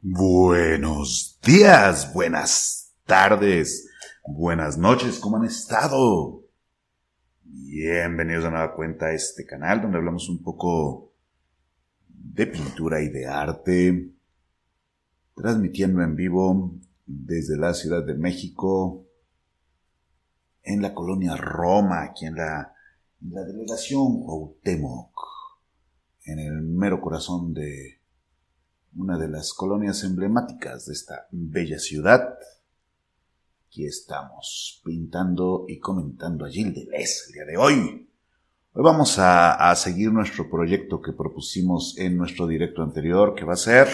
Buenos días, buenas tardes, buenas noches, ¿cómo han estado? Bienvenidos a nueva cuenta a este canal donde hablamos un poco de pintura y de arte, transmitiendo en vivo desde la Ciudad de México, en la colonia Roma, aquí en la, delegación Cuauhtémoc, en el mero corazón de una de las colonias emblemáticas de esta bella ciudad. Aquí estamos pintando y comentando a Gilles Deleuze el día de hoy. Hoy vamos a, a, seguir nuestro proyecto que propusimos en nuestro directo anterior, que va a ser,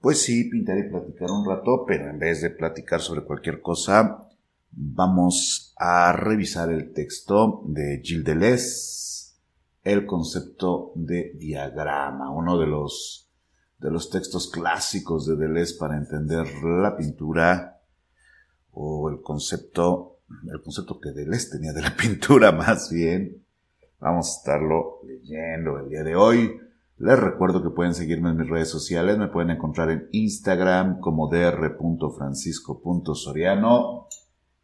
pues sí, pintar y platicar un rato, pero en vez de platicar sobre cualquier cosa, vamos a revisar el texto de Gilles Deleuze, el concepto de diagrama, uno de los de los textos clásicos de Deleuze para entender la pintura o el concepto, el concepto que Deleuze tenía de la pintura más bien. Vamos a estarlo leyendo el día de hoy. Les recuerdo que pueden seguirme en mis redes sociales, me pueden encontrar en Instagram como dr.francisco.soriano,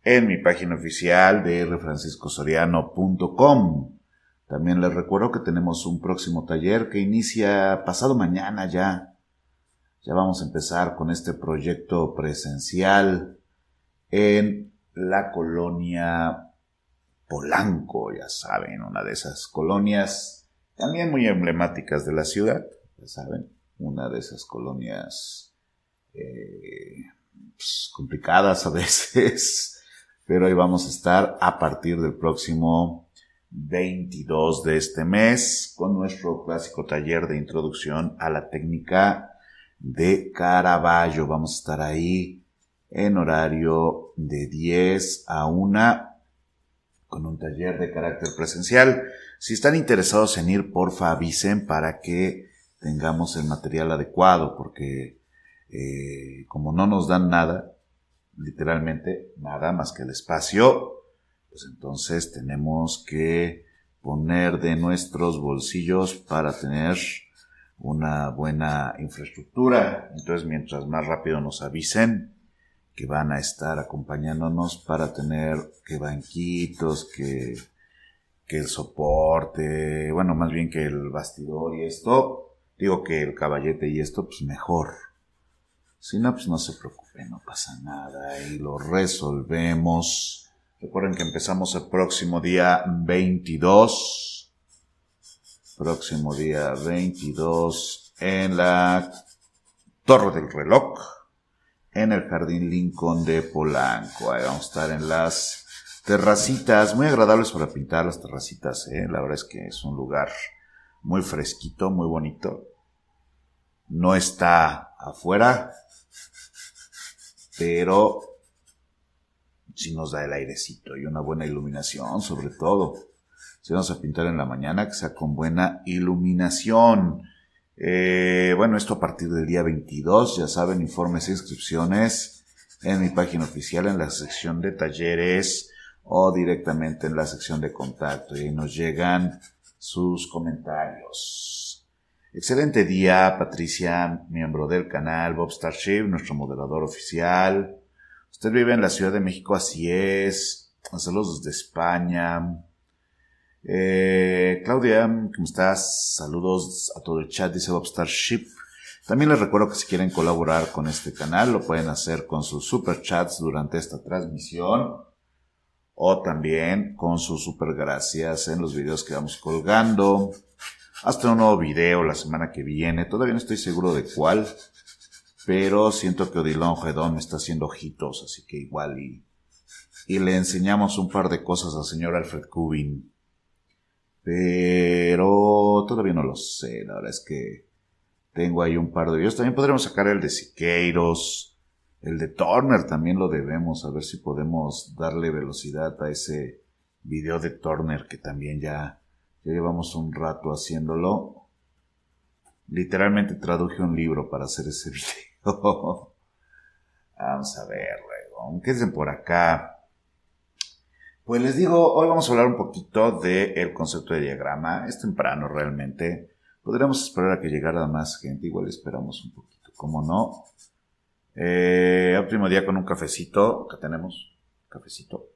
en mi página oficial drfranciscosoriano.com. También les recuerdo que tenemos un próximo taller que inicia pasado mañana ya. Ya vamos a empezar con este proyecto presencial en la colonia Polanco, ya saben, una de esas colonias también muy emblemáticas de la ciudad, ya saben, una de esas colonias eh, pues, complicadas a veces, pero ahí vamos a estar a partir del próximo 22 de este mes con nuestro clásico taller de introducción a la técnica de Caravaggio. Vamos a estar ahí en horario de 10 a 1 con un taller de carácter presencial. Si están interesados en ir, porfa avisen para que tengamos el material adecuado, porque eh, como no nos dan nada, literalmente nada más que el espacio, pues entonces tenemos que poner de nuestros bolsillos para tener una buena infraestructura. Entonces, mientras más rápido nos avisen que van a estar acompañándonos para tener que banquitos, que, el soporte, bueno, más bien que el bastidor y esto, digo que el caballete y esto, pues mejor. Si no, pues no se preocupen, no pasa nada y lo resolvemos. Recuerden que empezamos el próximo día 22. Próximo día 22 en la Torre del Reloj, en el Jardín Lincoln de Polanco. Ahí vamos a estar en las terracitas, muy agradables para pintar las terracitas. ¿eh? La verdad es que es un lugar muy fresquito, muy bonito. No está afuera, pero si nos da el airecito y una buena iluminación, sobre todo. Si vamos a pintar en la mañana, que sea con buena iluminación. Eh, bueno, esto a partir del día 22, ya saben, informes e inscripciones en mi página oficial, en la sección de talleres o directamente en la sección de contacto. Y ahí nos llegan sus comentarios. Excelente día, Patricia, miembro del canal, Bob Starship, nuestro moderador oficial. Usted vive en la Ciudad de México, así es. Saludos desde España. Eh, Claudia, ¿cómo estás? Saludos a todo el chat, dice Starship. También les recuerdo que si quieren colaborar con este canal, lo pueden hacer con sus super chats durante esta transmisión o también con sus super gracias en los videos que vamos colgando. Hasta un nuevo video la semana que viene. Todavía no estoy seguro de cuál pero siento que Odilon Redón me está haciendo ojitos, así que igual y, y le enseñamos un par de cosas al señor Alfred Kubin. Pero todavía no lo sé, la verdad es que tengo ahí un par de videos. También podremos sacar el de Siqueiros, el de Turner también lo debemos, a ver si podemos darle velocidad a ese video de Turner que también ya, ya llevamos un rato haciéndolo. Literalmente traduje un libro para hacer ese video. vamos a ver, luego. Quédense por acá. Pues les digo, hoy vamos a hablar un poquito del concepto de diagrama. Es temprano realmente. Podríamos esperar a que llegara más gente. Igual esperamos un poquito. como no. Eh, día con un cafecito. Acá tenemos cafecito.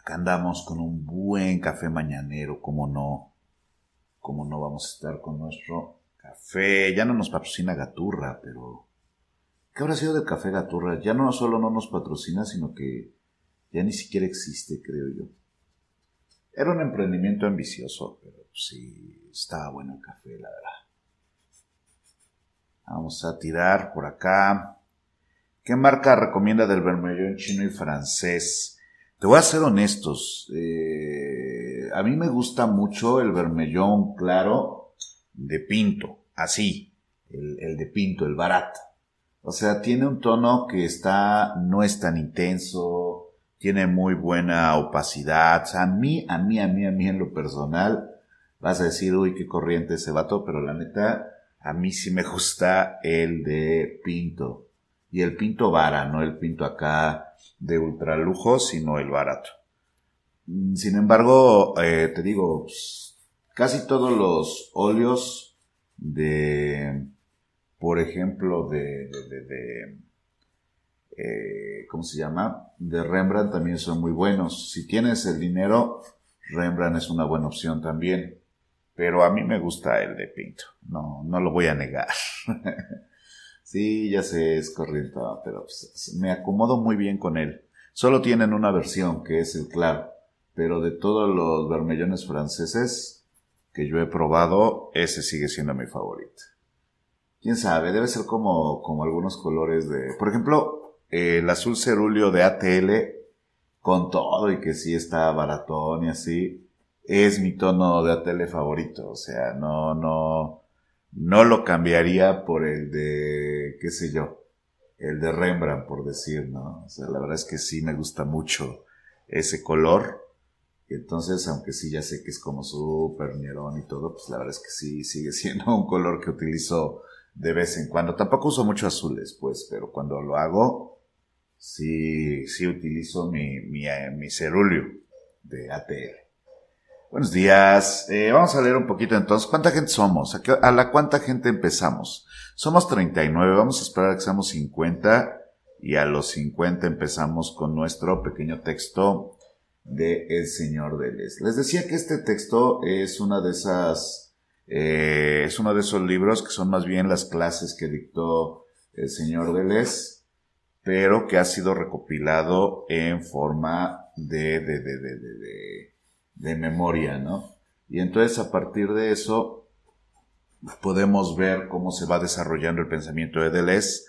Acá andamos con un buen café mañanero, como no. Como no vamos a estar con nuestro café. Ya no nos patrocina Gaturra, pero... ¿Qué habrá sido del café Gaturra? Ya no solo no nos patrocina, sino que ya ni siquiera existe, creo yo. Era un emprendimiento ambicioso, pero sí, estaba bueno el café, la verdad. Vamos a tirar por acá. ¿Qué marca recomienda del vermellón chino y francés? Te voy a ser honestos. Eh, a mí me gusta mucho el vermellón claro de Pinto, así, el, el de Pinto, el barato. O sea, tiene un tono que está, no es tan intenso, tiene muy buena opacidad. O sea, a mí, a mí, a mí, a mí en lo personal, vas a decir, uy, qué corriente ese vato, pero la neta, a mí sí me gusta el de Pinto. Y el Pinto vara, no el Pinto acá de ultralujo, sino el barato. Sin embargo, eh, te digo, pues, casi todos los óleos de, por ejemplo, de, de, de, eh, ¿cómo se llama? De Rembrandt también son muy buenos. Si tienes el dinero, Rembrandt es una buena opción también. Pero a mí me gusta el de Pinto. No, no lo voy a negar. sí, ya sé, es corriente, pero pues, me acomodo muy bien con él. Solo tienen una versión, que es el claro. Pero de todos los vermellones franceses que yo he probado, ese sigue siendo mi favorito. Quién sabe, debe ser como, como algunos colores de. Por ejemplo, el azul cerulio de ATL, con todo y que sí está baratón y así es mi tono de tele favorito. O sea, no, no, no lo cambiaría por el de, qué sé yo, el de Rembrandt, por decir, ¿no? O sea, la verdad es que sí me gusta mucho ese color. Y entonces, aunque sí ya sé que es como súper ñerón y todo, pues la verdad es que sí sigue siendo un color que utilizo de vez en cuando. Tampoco uso mucho azules, pues, pero cuando lo hago, sí, sí utilizo mi, mi, eh, mi cerulio de ATL. Buenos días. Eh, vamos a leer un poquito entonces. ¿Cuánta gente somos? ¿A, la cuánta gente empezamos? Somos 39. Vamos a esperar a que seamos 50. Y a los 50 empezamos con nuestro pequeño texto de El Señor de Les. Decía que este texto es una de esas, eh, es uno de esos libros que son más bien las clases que dictó el Señor de Les, pero que ha sido recopilado en forma de, de, de, de, de de memoria, ¿no? Y entonces a partir de eso podemos ver cómo se va desarrollando el pensamiento de Deleuze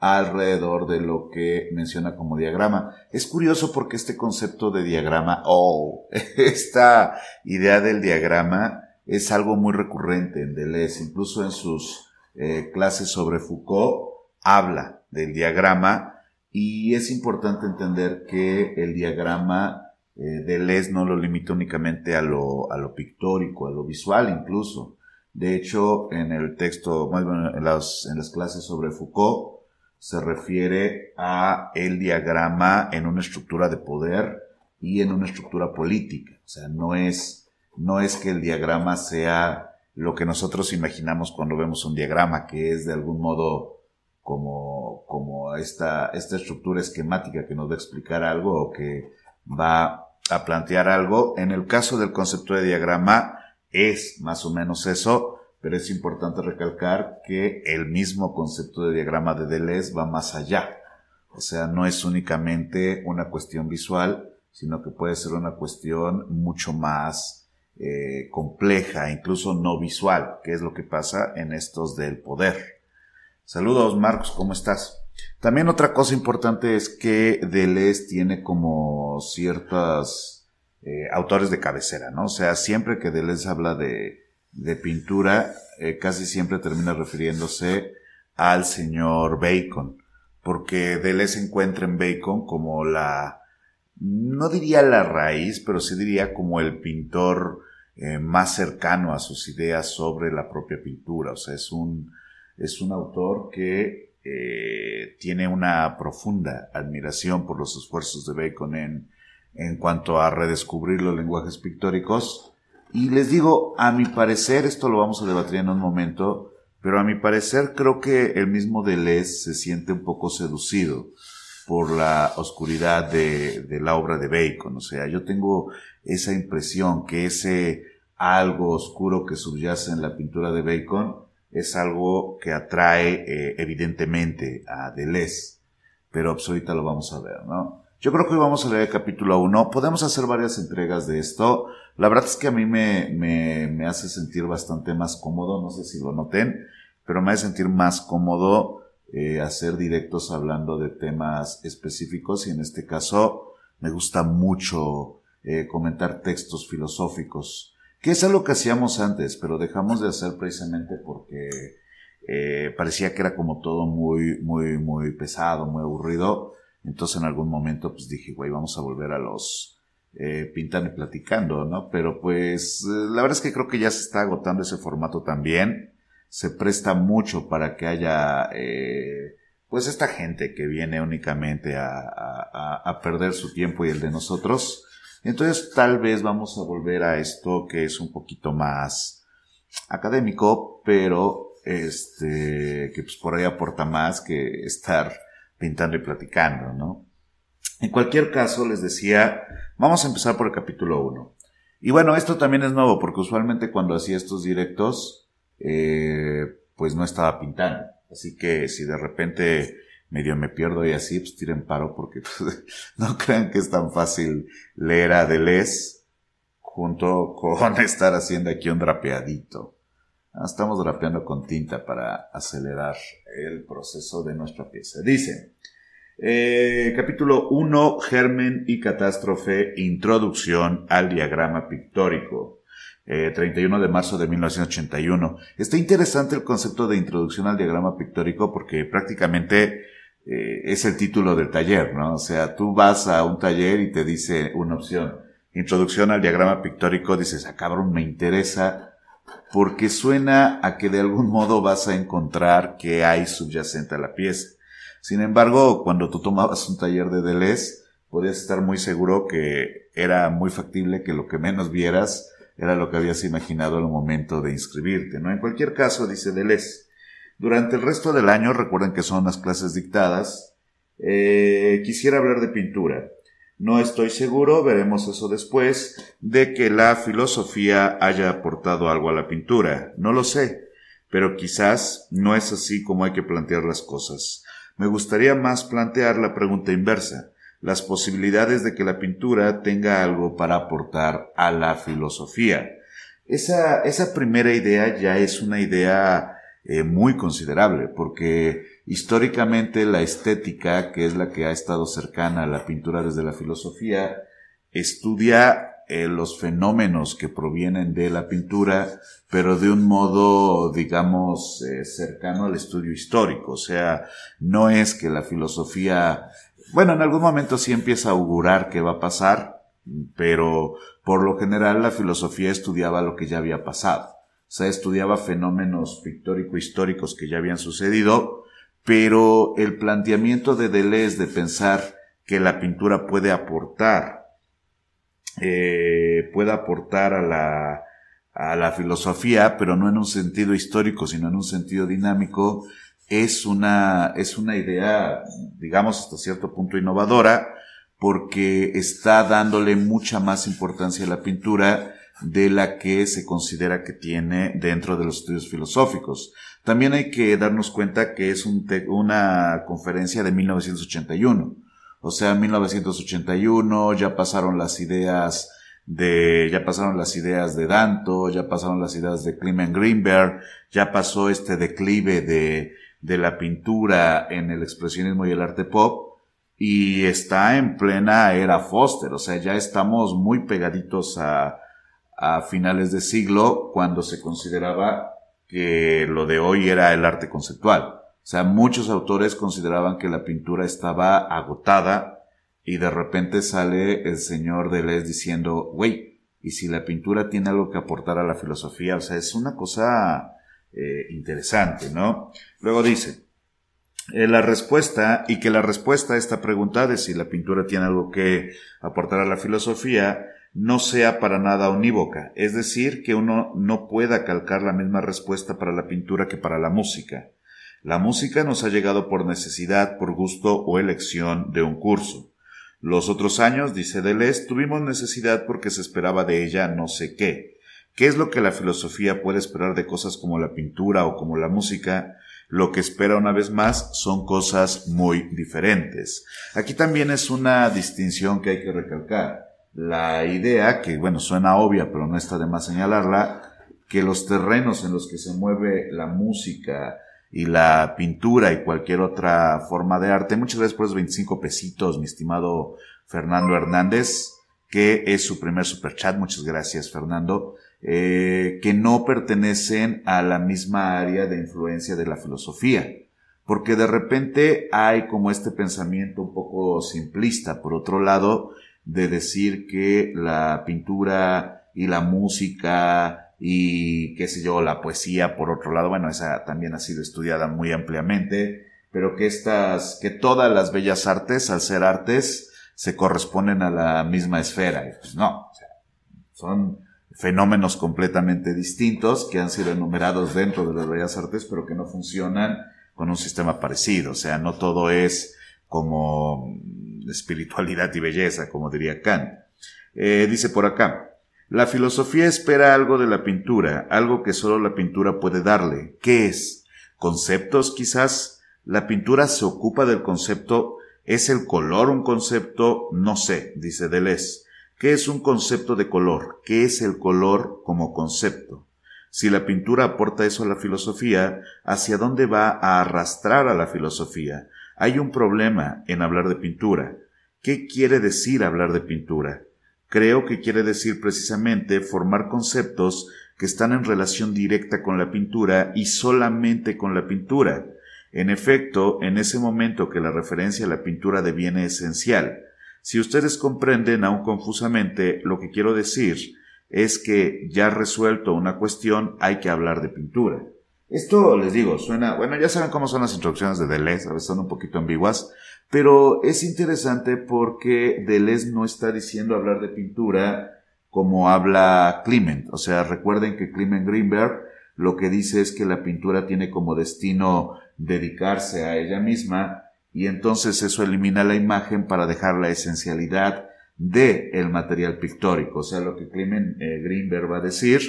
alrededor de lo que menciona como diagrama. Es curioso porque este concepto de diagrama, oh, esta idea del diagrama es algo muy recurrente en Deleuze, incluso en sus eh, clases sobre Foucault habla del diagrama y es importante entender que el diagrama eh, Deleuze no lo limita únicamente a lo, a lo pictórico, a lo visual incluso. De hecho, en el texto, más en las, en las clases sobre Foucault, se refiere a el diagrama en una estructura de poder y en una estructura política. O sea, no es, no es que el diagrama sea lo que nosotros imaginamos cuando vemos un diagrama, que es de algún modo como, como esta, esta estructura esquemática que nos va a explicar algo o que va a plantear algo. En el caso del concepto de diagrama es más o menos eso, pero es importante recalcar que el mismo concepto de diagrama de Deleuze va más allá. O sea, no es únicamente una cuestión visual, sino que puede ser una cuestión mucho más eh, compleja, incluso no visual, que es lo que pasa en estos del poder. Saludos, Marcos, ¿cómo estás? También otra cosa importante es que Deleuze tiene como ciertos eh, autores de cabecera, ¿no? O sea, siempre que Deleuze habla de, de pintura, eh, casi siempre termina refiriéndose al señor Bacon, porque Deleuze encuentra en Bacon como la, no diría la raíz, pero sí diría como el pintor eh, más cercano a sus ideas sobre la propia pintura. O sea, es un, es un autor que eh, tiene una profunda admiración por los esfuerzos de Bacon en, en cuanto a redescubrir los lenguajes pictóricos Y les digo, a mi parecer, esto lo vamos a debatir en un momento, pero a mi parecer creo que el mismo Deleuze se siente un poco seducido por la oscuridad de, de la obra de Bacon. O sea, yo tengo esa impresión que ese algo oscuro que subyace en la pintura de Bacon es algo que atrae eh, evidentemente a Deleuze. Pero pues ahorita lo vamos a ver, ¿no? Yo creo que hoy vamos a leer el capítulo 1. Podemos hacer varias entregas de esto. La verdad es que a mí me, me, me hace sentir bastante más cómodo, no sé si lo noten, pero me hace sentir más cómodo eh, hacer directos hablando de temas específicos y en este caso me gusta mucho eh, comentar textos filosóficos, que es algo que hacíamos antes, pero dejamos de hacer precisamente porque eh, parecía que era como todo muy, muy, muy pesado, muy aburrido. Entonces en algún momento pues dije, güey, vamos a volver a los eh, pintando y platicando, ¿no? Pero pues eh, la verdad es que creo que ya se está agotando ese formato también. Se presta mucho para que haya, eh, pues esta gente que viene únicamente a, a, perder su tiempo y el de nosotros. Entonces tal vez vamos a volver a esto que es un poquito más académico, pero este, que pues por ahí aporta más que estar pintando y platicando, ¿no? En cualquier caso, les decía, vamos a empezar por el capítulo 1. Y bueno, esto también es nuevo, porque usualmente cuando hacía estos directos, eh, pues no estaba pintando. Así que si de repente medio me pierdo y así, pues tiren paro, porque pues, no crean que es tan fácil leer a Deleuze junto con estar haciendo aquí un drapeadito. Ah, estamos drapeando con tinta para acelerar el proceso de nuestra pieza. Dice, eh, capítulo 1, Germen y Catástrofe, Introducción al diagrama pictórico. 31 eh, de marzo de 1981. Está interesante el concepto de introducción al diagrama pictórico porque prácticamente eh, es el título del taller, ¿no? O sea, tú vas a un taller y te dice una opción, introducción al diagrama pictórico, dices, ah, cabrón, me interesa porque suena a que de algún modo vas a encontrar que hay subyacente a la pieza. Sin embargo, cuando tú tomabas un taller de Deleuze, podías estar muy seguro que era muy factible que lo que menos vieras era lo que habías imaginado al momento de inscribirte, ¿no? En cualquier caso, dice Deleuze, durante el resto del año, recuerden que son las clases dictadas, eh, quisiera hablar de pintura. No estoy seguro, veremos eso después, de que la filosofía haya aportado algo a la pintura. No lo sé, pero quizás no es así como hay que plantear las cosas. Me gustaría más plantear la pregunta inversa, las posibilidades de que la pintura tenga algo para aportar a la filosofía. Esa, esa primera idea ya es una idea eh, muy considerable, porque históricamente la estética, que es la que ha estado cercana a la pintura desde la filosofía, estudia eh, los fenómenos que provienen de la pintura, pero de un modo, digamos, eh, cercano al estudio histórico. O sea, no es que la filosofía, bueno, en algún momento sí empieza a augurar qué va a pasar, pero por lo general la filosofía estudiaba lo que ya había pasado. O sea, estudiaba fenómenos pictórico-históricos que ya habían sucedido, pero el planteamiento de Deleuze de pensar que la pintura puede aportar, eh, puede aportar a la, a la filosofía, pero no en un sentido histórico, sino en un sentido dinámico, es una, es una idea, digamos, hasta cierto punto innovadora, porque está dándole mucha más importancia a la pintura de la que se considera que tiene dentro de los estudios filosóficos. También hay que darnos cuenta que es un una conferencia de 1981. O sea, en 1981 ya pasaron las ideas de, ya pasaron las ideas de Danto, ya pasaron las ideas de Clement Greenberg, ya pasó este declive de, de la pintura en el expresionismo y el arte pop, y está en plena era Foster, o sea, ya estamos muy pegaditos a, a finales de siglo cuando se consideraba que lo de hoy era el arte conceptual. O sea, muchos autores consideraban que la pintura estaba agotada y de repente sale el señor Deleuze diciendo, güey, y si la pintura tiene algo que aportar a la filosofía, o sea, es una cosa eh, interesante, ¿no? Luego dice, eh, la respuesta, y que la respuesta a esta pregunta de si la pintura tiene algo que aportar a la filosofía, no sea para nada unívoca, es decir, que uno no pueda calcar la misma respuesta para la pintura que para la música. La música nos ha llegado por necesidad, por gusto o elección de un curso. Los otros años, dice Deleuze, tuvimos necesidad porque se esperaba de ella no sé qué. ¿Qué es lo que la filosofía puede esperar de cosas como la pintura o como la música? Lo que espera una vez más son cosas muy diferentes. Aquí también es una distinción que hay que recalcar la idea, que bueno, suena obvia, pero no está de más señalarla, que los terrenos en los que se mueve la música y la pintura y cualquier otra forma de arte, muchas gracias por los 25 pesitos, mi estimado Fernando Hernández, que es su primer superchat, muchas gracias Fernando, eh, que no pertenecen a la misma área de influencia de la filosofía porque de repente hay como este pensamiento un poco simplista. Por otro lado, de decir que la pintura y la música y qué sé yo, la poesía, por otro lado, bueno, esa también ha sido estudiada muy ampliamente, pero que estas, que todas las bellas artes, al ser artes, se corresponden a la misma esfera. Pues no, son fenómenos completamente distintos que han sido enumerados dentro de las bellas artes, pero que no funcionan con un sistema parecido. O sea, no todo es como espiritualidad y belleza, como diría Kant. Eh, dice por acá, la filosofía espera algo de la pintura, algo que solo la pintura puede darle. ¿Qué es? ¿Conceptos quizás? ¿La pintura se ocupa del concepto? ¿Es el color un concepto? No sé, dice Deleuze. ¿Qué es un concepto de color? ¿Qué es el color como concepto? Si la pintura aporta eso a la filosofía, ¿hacia dónde va a arrastrar a la filosofía? Hay un problema en hablar de pintura. ¿Qué quiere decir hablar de pintura? Creo que quiere decir precisamente formar conceptos que están en relación directa con la pintura y solamente con la pintura. En efecto, en ese momento que la referencia a la pintura deviene esencial. Si ustedes comprenden aún confusamente lo que quiero decir, es que ya resuelto una cuestión hay que hablar de pintura. Esto les digo, suena, bueno, ya saben cómo son las introducciones de Deleuze, a veces son un poquito ambiguas, pero es interesante porque Deleuze no está diciendo hablar de pintura como habla Clement. O sea, recuerden que Clement Greenberg lo que dice es que la pintura tiene como destino dedicarse a ella misma y entonces eso elimina la imagen para dejar la esencialidad de el material pictórico. O sea, lo que Clement eh, Greenberg va a decir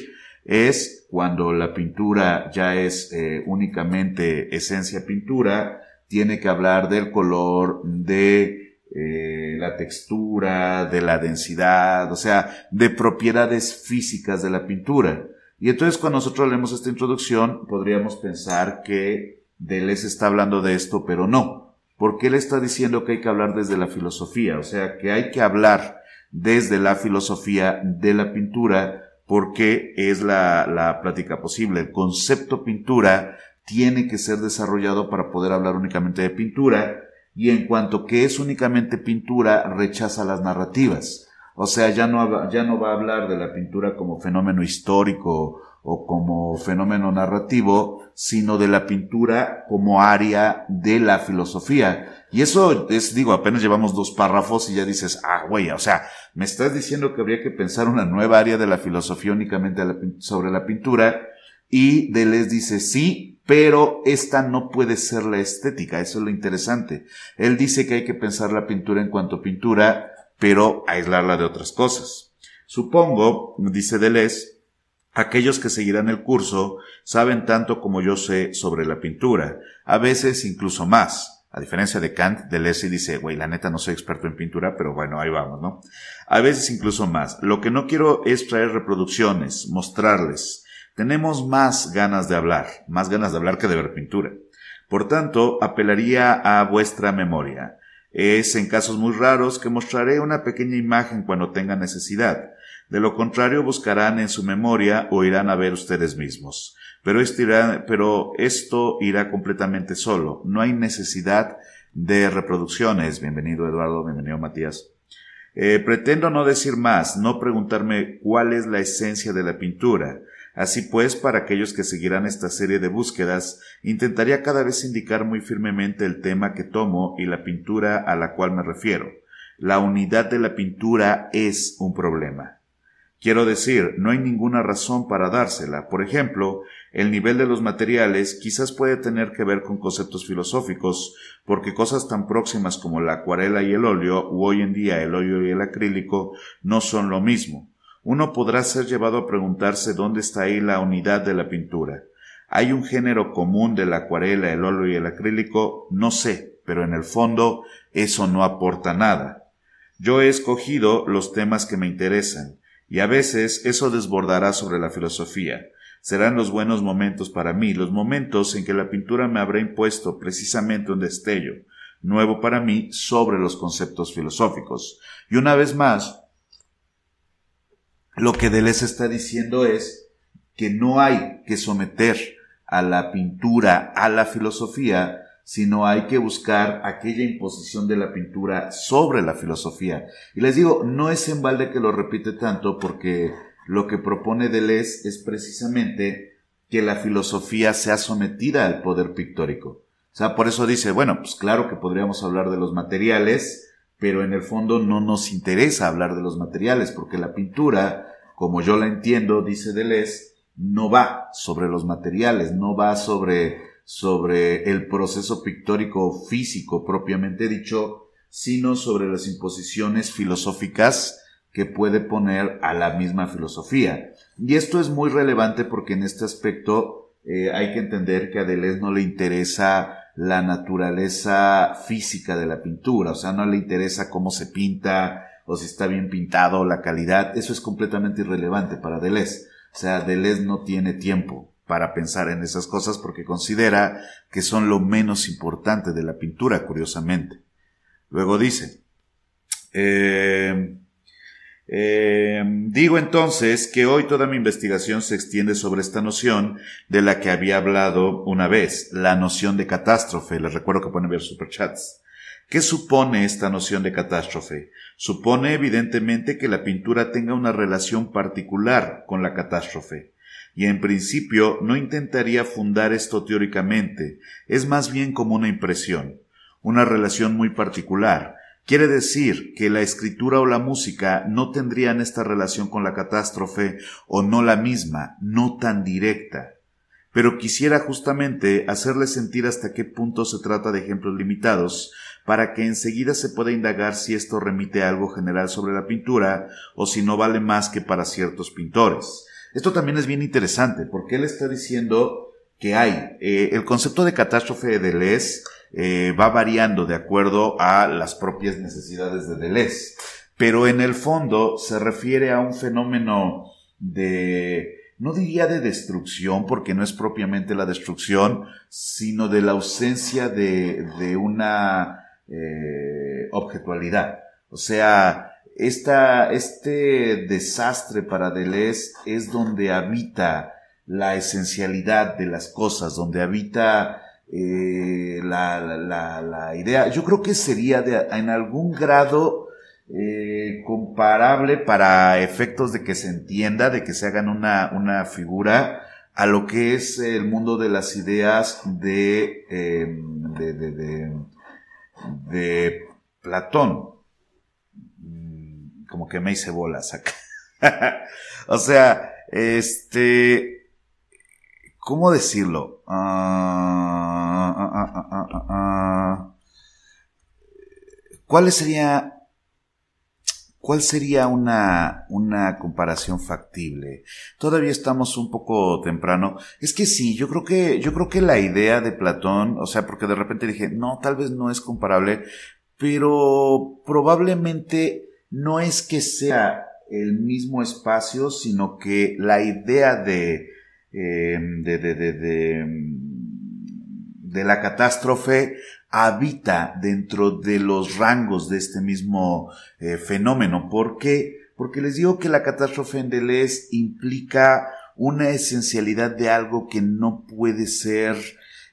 es cuando la pintura ya es eh, únicamente esencia pintura, tiene que hablar del color, de eh, la textura, de la densidad, o sea, de propiedades físicas de la pintura. Y entonces cuando nosotros leemos esta introducción, podríamos pensar que Deleuze está hablando de esto, pero no, porque él está diciendo que hay que hablar desde la filosofía, o sea, que hay que hablar desde la filosofía de la pintura, porque es la, la plática posible. El concepto pintura tiene que ser desarrollado para poder hablar únicamente de pintura y en cuanto que es únicamente pintura rechaza las narrativas. O sea, ya no, ya no va a hablar de la pintura como fenómeno histórico o como fenómeno narrativo, sino de la pintura como área de la filosofía. Y eso es, digo, apenas llevamos dos párrafos y ya dices, ah, güey, o sea, me estás diciendo que habría que pensar una nueva área de la filosofía únicamente sobre la pintura. Y Deleuze dice, sí, pero esta no puede ser la estética. Eso es lo interesante. Él dice que hay que pensar la pintura en cuanto pintura, pero aislarla de otras cosas. Supongo, dice Deleuze, Aquellos que seguirán el curso saben tanto como yo sé sobre la pintura, a veces incluso más. A diferencia de Kant, Deleuze dice, güey, la neta no soy experto en pintura, pero bueno, ahí vamos, ¿no? A veces incluso más. Lo que no quiero es traer reproducciones, mostrarles. Tenemos más ganas de hablar, más ganas de hablar que de ver pintura. Por tanto, apelaría a vuestra memoria. Es en casos muy raros que mostraré una pequeña imagen cuando tenga necesidad. De lo contrario, buscarán en su memoria o irán a ver ustedes mismos pero, esto irá, pero esto irá completamente solo. No hay necesidad de reproducciones. Bienvenido Eduardo, bienvenido Matías. Eh, pretendo no decir más, no preguntarme cuál es la esencia de la pintura. Así pues, para aquellos que seguirán esta serie de búsquedas, intentaría cada vez indicar muy firmemente el tema que tomo y la pintura a la cual me refiero. la unidad de la pintura es un problema. Quiero decir, no hay ninguna razón para dársela. Por ejemplo, el nivel de los materiales quizás puede tener que ver con conceptos filosóficos, porque cosas tan próximas como la acuarela y el óleo, u hoy en día el óleo y el acrílico, no son lo mismo. Uno podrá ser llevado a preguntarse dónde está ahí la unidad de la pintura. ¿Hay un género común de la acuarela, el óleo y el acrílico? No sé, pero en el fondo eso no aporta nada. Yo he escogido los temas que me interesan y a veces eso desbordará sobre la filosofía. Serán los buenos momentos para mí, los momentos en que la pintura me habrá impuesto precisamente un destello, nuevo para mí, sobre los conceptos filosóficos. Y una vez más, lo que Deleuze está diciendo es que no hay que someter a la pintura, a la filosofía, sino hay que buscar aquella imposición de la pintura sobre la filosofía. Y les digo, no es en balde que lo repite tanto porque lo que propone Deleuze es precisamente que la filosofía sea sometida al poder pictórico. O sea, por eso dice, bueno, pues claro que podríamos hablar de los materiales, pero en el fondo no nos interesa hablar de los materiales, porque la pintura, como yo la entiendo, dice Deleuze, no va sobre los materiales, no va sobre sobre el proceso pictórico físico propiamente dicho, sino sobre las imposiciones filosóficas que puede poner a la misma filosofía. Y esto es muy relevante porque en este aspecto eh, hay que entender que a Deleuze no le interesa la naturaleza física de la pintura, o sea, no le interesa cómo se pinta o si está bien pintado, la calidad, eso es completamente irrelevante para Deleuze. O sea, Deleuze no tiene tiempo para pensar en esas cosas porque considera que son lo menos importante de la pintura, curiosamente. Luego dice, eh, eh, digo entonces que hoy toda mi investigación se extiende sobre esta noción de la que había hablado una vez, la noción de catástrofe. Les recuerdo que pueden ver superchats. ¿Qué supone esta noción de catástrofe? Supone evidentemente que la pintura tenga una relación particular con la catástrofe y en principio no intentaría fundar esto teóricamente, es más bien como una impresión, una relación muy particular. Quiere decir que la escritura o la música no tendrían esta relación con la catástrofe o no la misma, no tan directa. Pero quisiera justamente hacerle sentir hasta qué punto se trata de ejemplos limitados, para que enseguida se pueda indagar si esto remite algo general sobre la pintura o si no vale más que para ciertos pintores. Esto también es bien interesante porque él está diciendo que hay eh, el concepto de catástrofe de Deleuze eh, va variando de acuerdo a las propias necesidades de Deleuze, pero en el fondo se refiere a un fenómeno de no diría de destrucción, porque no es propiamente la destrucción, sino de la ausencia de, de una eh, objetualidad. O sea, esta, este desastre para Deleuze es donde habita la esencialidad de las cosas, donde habita eh, la, la, la, idea. Yo creo que sería de, en algún grado eh, comparable para efectos de que se entienda, de que se hagan una, una figura a lo que es el mundo de las ideas de, eh, de, de, de, de Platón como que me hice bolas acá. o sea, este, ¿cómo decirlo? Ah, ah, ah, ¿Cuál sería, cuál sería una, una comparación factible? Todavía estamos un poco temprano. Es que sí, yo creo que, yo creo que la idea de Platón, o sea, porque de repente dije, no, tal vez no es comparable, pero probablemente no es que sea el mismo espacio, sino que la idea de, em, de, de, de, de, la catástrofe habita dentro de los rangos de este mismo eh, fenómeno. ¿Por qué? Porque les digo que la catástrofe en Deleuze implica una esencialidad de algo que no puede ser,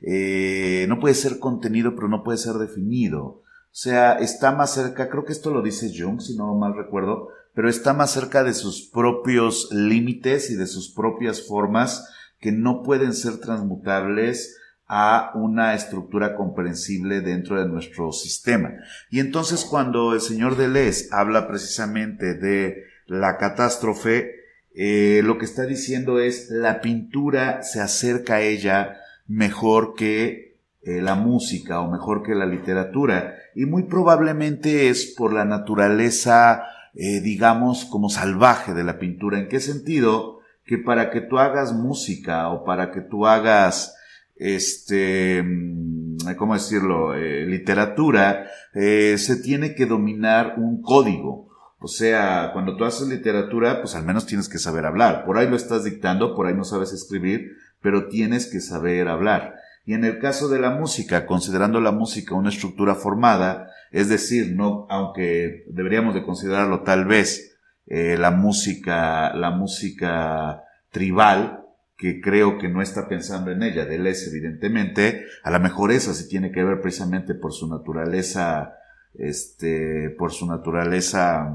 eh, no puede ser contenido, pero no puede ser definido. O sea, está más cerca, creo que esto lo dice Jung, si no mal recuerdo, pero está más cerca de sus propios límites y de sus propias formas que no pueden ser transmutables a una estructura comprensible dentro de nuestro sistema. Y entonces cuando el señor Deleuze habla precisamente de la catástrofe, eh, lo que está diciendo es la pintura se acerca a ella mejor que eh, la música o mejor que la literatura y muy probablemente es por la naturaleza eh, digamos como salvaje de la pintura. ¿En qué sentido? Que para que tú hagas música o para que tú hagas este, mm, ¿cómo decirlo? Eh, literatura, eh, se tiene que dominar un código. O sea, cuando tú haces literatura, pues al menos tienes que saber hablar. Por ahí lo estás dictando, por ahí no sabes escribir, pero tienes que saber hablar. Y en el caso de la música, considerando la música una estructura formada, es decir, no, aunque deberíamos de considerarlo tal vez eh, la música, la música tribal, que creo que no está pensando en ella, Deleuze evidentemente, a lo mejor esa sí tiene que ver precisamente por su naturaleza, este, por su naturaleza,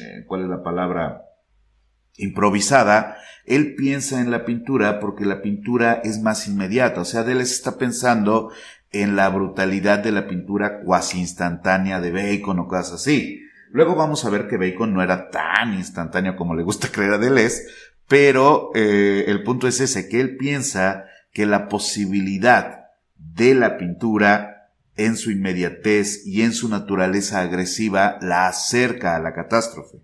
eh, ¿cuál es la palabra? improvisada, él piensa en la pintura porque la pintura es más inmediata, o sea, Deleuze está pensando en la brutalidad de la pintura cuasi instantánea de Bacon o cosas así. Luego vamos a ver que Bacon no era tan instantáneo como le gusta creer a Deleuze, pero eh, el punto es ese, que él piensa que la posibilidad de la pintura en su inmediatez y en su naturaleza agresiva la acerca a la catástrofe.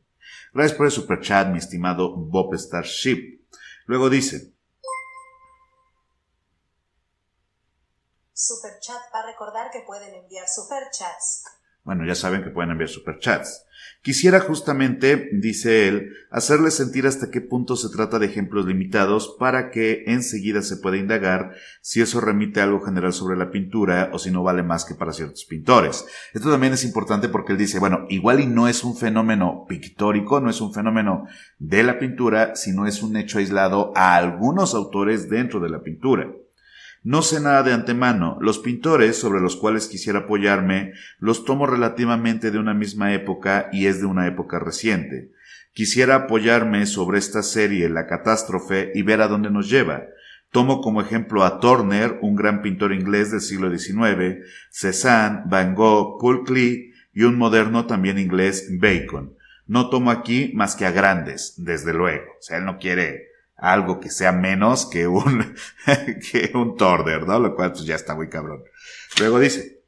Gracias por el super chat, mi estimado Bob Starship. Luego dice, Superchat para recordar que pueden enviar superchats. Bueno, ya saben que pueden enviar superchats. Quisiera justamente, dice él, hacerles sentir hasta qué punto se trata de ejemplos limitados para que enseguida se pueda indagar si eso remite a algo general sobre la pintura o si no vale más que para ciertos pintores. Esto también es importante porque él dice, bueno, igual y no es un fenómeno pictórico, no es un fenómeno de la pintura, sino es un hecho aislado a algunos autores dentro de la pintura. No sé nada de antemano. Los pintores sobre los cuales quisiera apoyarme los tomo relativamente de una misma época y es de una época reciente. Quisiera apoyarme sobre esta serie La catástrofe y ver a dónde nos lleva. Tomo como ejemplo a Turner, un gran pintor inglés del siglo XIX, Cézanne, Van Gogh, Paul Klee y un moderno también inglés, Bacon. No tomo aquí más que a grandes, desde luego. O sea, él no quiere algo que sea menos que un, que un Torder, ¿no? Lo cual pues ya está muy cabrón. Luego dice,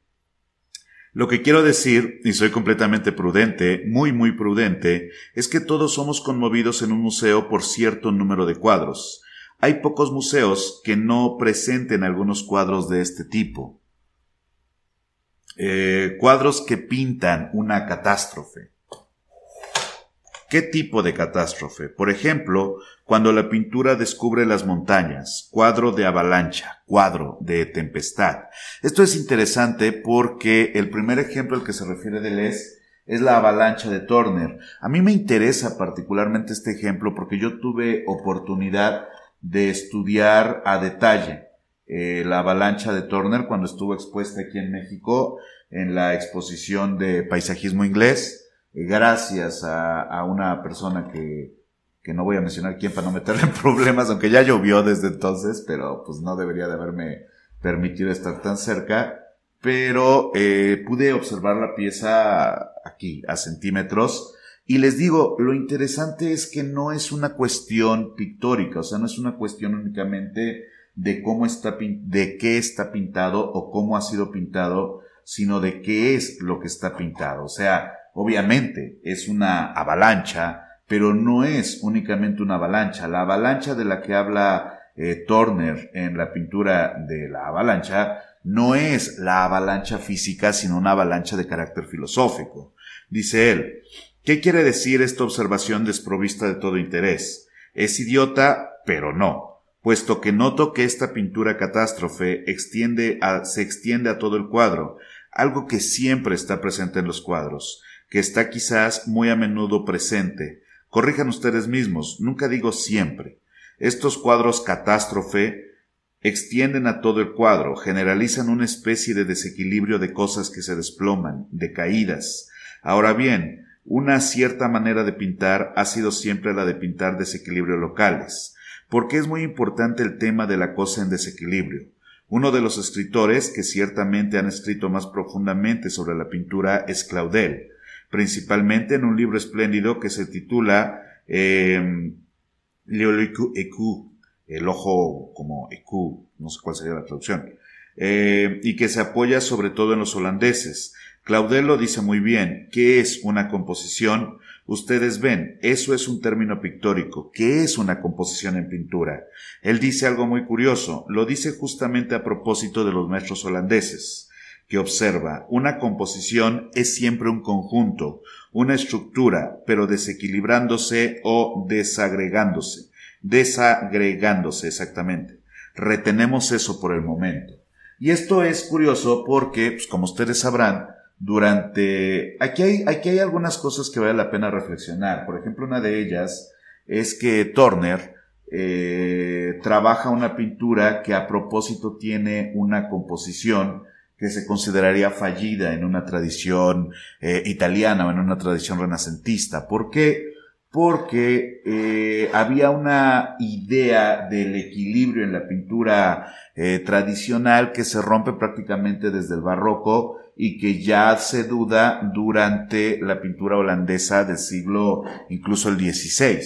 lo que quiero decir, y soy completamente prudente, muy muy prudente, es que todos somos conmovidos en un museo por cierto número de cuadros. Hay pocos museos que no presenten algunos cuadros de este tipo. Eh, cuadros que pintan una catástrofe. ¿Qué tipo de catástrofe? Por ejemplo, cuando la pintura descubre las montañas, cuadro de avalancha, cuadro de tempestad. Esto es interesante porque el primer ejemplo al que se refiere Deleuze es la avalancha de Turner. A mí me interesa particularmente este ejemplo porque yo tuve oportunidad de estudiar a detalle eh, la avalancha de Turner cuando estuvo expuesta aquí en México en la exposición de paisajismo inglés gracias a, una persona que, que, no voy a mencionar quién para no meterle en problemas, aunque ya llovió desde entonces, pero pues no debería de haberme permitido estar tan cerca, pero eh, pude observar la pieza aquí, a centímetros, y les digo, lo interesante es que no es una cuestión pictórica, o sea, no es una cuestión únicamente de cómo está, de qué está pintado o cómo ha sido pintado, sino de qué es lo que está pintado. O sea, Obviamente es una avalancha, pero no es únicamente una avalancha. La avalancha de la que habla eh, Turner en la pintura de la avalancha no es la avalancha física, sino una avalancha de carácter filosófico. Dice él, ¿qué quiere decir esta observación desprovista de todo interés? Es idiota, pero no, puesto que noto que esta pintura catástrofe se extiende a todo el cuadro, algo que siempre está presente en los cuadros que está quizás muy a menudo presente. Corrijan ustedes mismos, nunca digo siempre. Estos cuadros catástrofe extienden a todo el cuadro, generalizan una especie de desequilibrio de cosas que se desploman, de caídas. Ahora bien, una cierta manera de pintar ha sido siempre la de pintar desequilibrios locales, porque es muy importante el tema de la cosa en desequilibrio. Uno de los escritores que ciertamente han escrito más profundamente sobre la pintura es Claudel, principalmente en un libro espléndido que se titula eh, el ojo como Ecu, no sé cuál sería la traducción, eh, y que se apoya sobre todo en los holandeses. Claudel dice muy bien, ¿qué es una composición? Ustedes ven, eso es un término pictórico. ¿Qué es una composición en pintura? Él dice algo muy curioso, lo dice justamente a propósito de los maestros holandeses, que observa, una composición es siempre un conjunto, una estructura, pero desequilibrándose o desagregándose, desagregándose exactamente. Retenemos eso por el momento. Y esto es curioso porque, pues, como ustedes sabrán, durante... Aquí hay, aquí hay algunas cosas que vale la pena reflexionar. Por ejemplo, una de ellas es que Turner eh, trabaja una pintura que a propósito tiene una composición que se consideraría fallida en una tradición eh, italiana o en una tradición renacentista. ¿Por qué? Porque eh, había una idea del equilibrio en la pintura eh, tradicional que se rompe prácticamente desde el barroco y que ya se duda durante la pintura holandesa del siglo incluso el XVI.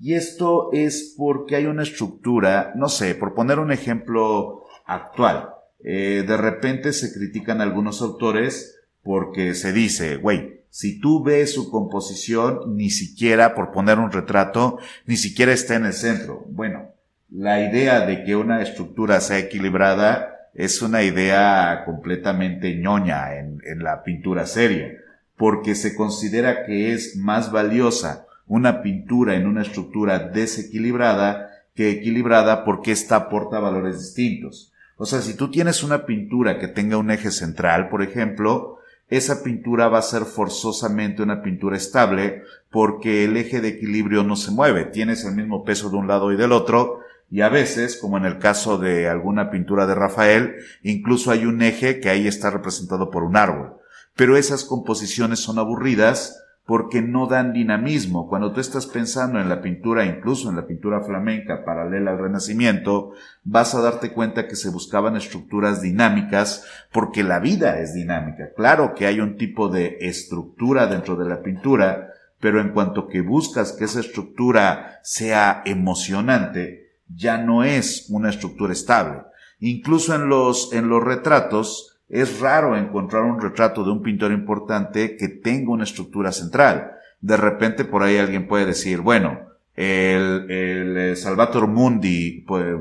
Y esto es porque hay una estructura, no sé, por poner un ejemplo actual, eh, de repente se critican algunos autores porque se dice, güey, si tú ves su composición, ni siquiera, por poner un retrato, ni siquiera está en el centro. Bueno, la idea de que una estructura sea equilibrada es una idea completamente ñoña en, en la pintura seria, porque se considera que es más valiosa una pintura en una estructura desequilibrada que equilibrada porque ésta aporta valores distintos. O sea, si tú tienes una pintura que tenga un eje central, por ejemplo, esa pintura va a ser forzosamente una pintura estable porque el eje de equilibrio no se mueve, tienes el mismo peso de un lado y del otro, y a veces, como en el caso de alguna pintura de Rafael, incluso hay un eje que ahí está representado por un árbol. Pero esas composiciones son aburridas porque no dan dinamismo. Cuando tú estás pensando en la pintura, incluso en la pintura flamenca paralela al Renacimiento, vas a darte cuenta que se buscaban estructuras dinámicas porque la vida es dinámica. Claro que hay un tipo de estructura dentro de la pintura, pero en cuanto que buscas que esa estructura sea emocionante, ya no es una estructura estable. Incluso en los, en los retratos, es raro encontrar un retrato de un pintor importante que tenga una estructura central. De repente por ahí alguien puede decir, bueno, el, el eh, Salvator Mundi, pues,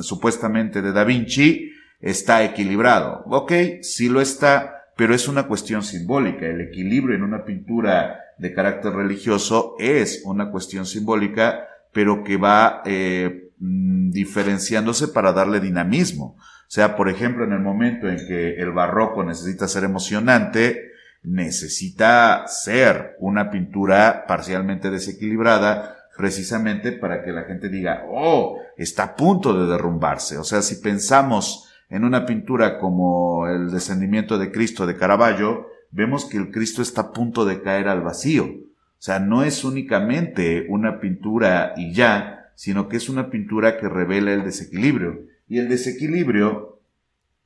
supuestamente de Da Vinci, está equilibrado. Ok, sí lo está, pero es una cuestión simbólica. El equilibrio en una pintura de carácter religioso es una cuestión simbólica, pero que va eh, Mm, diferenciándose para darle dinamismo. Sea, por ejemplo, en el momento en que el barroco necesita ser emocionante, necesita ser una pintura parcialmente desequilibrada precisamente para que la gente diga, oh, está a punto de derrumbarse. O sea, si pensamos en una pintura como el descendimiento de Cristo de Caravaggio, vemos que el Cristo está a punto de caer al vacío. O sea, no es únicamente una pintura y ya, sino que es una pintura que revela el desequilibrio. Y el desequilibrio,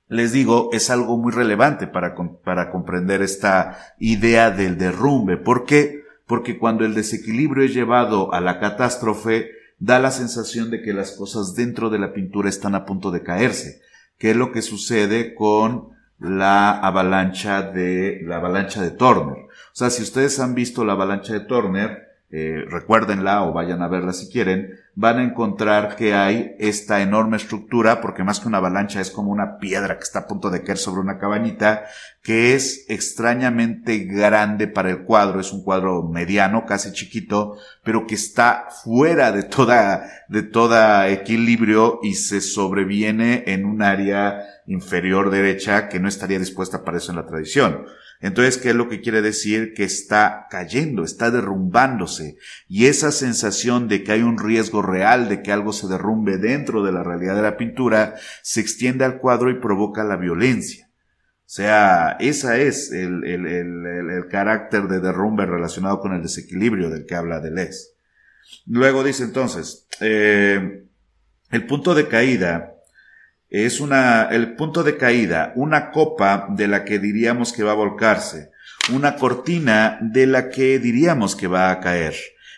les digo, es algo muy relevante para, para comprender esta idea del derrumbe. ¿Por qué? Porque cuando el desequilibrio es llevado a la catástrofe, da la sensación de que las cosas dentro de la pintura están a punto de caerse, que es lo que sucede con la avalancha de la avalancha de Turner. O sea, si ustedes han visto la avalancha de Turner, eh, recuérdenla o vayan a verla si quieren, van a encontrar que hay esta enorme estructura, porque más que una avalancha es como una piedra que está a punto de caer sobre una cabañita, que es extrañamente grande para el cuadro, es un cuadro mediano, casi chiquito, pero que está fuera de toda, de toda equilibrio y se sobreviene en un área inferior derecha que no estaría dispuesta para eso en la tradición. Entonces, ¿qué es lo que quiere decir? Que está cayendo, está derrumbándose. Y esa sensación de que hay un riesgo real de que algo se derrumbe dentro de la realidad de la pintura, se extiende al cuadro y provoca la violencia. O sea, esa es el, el, el, el carácter de derrumbe relacionado con el desequilibrio del que habla Deleuze. Luego dice entonces, eh, el punto de caída es una, el punto de caída, una copa de la que diríamos que va a volcarse, una cortina de la que diríamos que va a caer.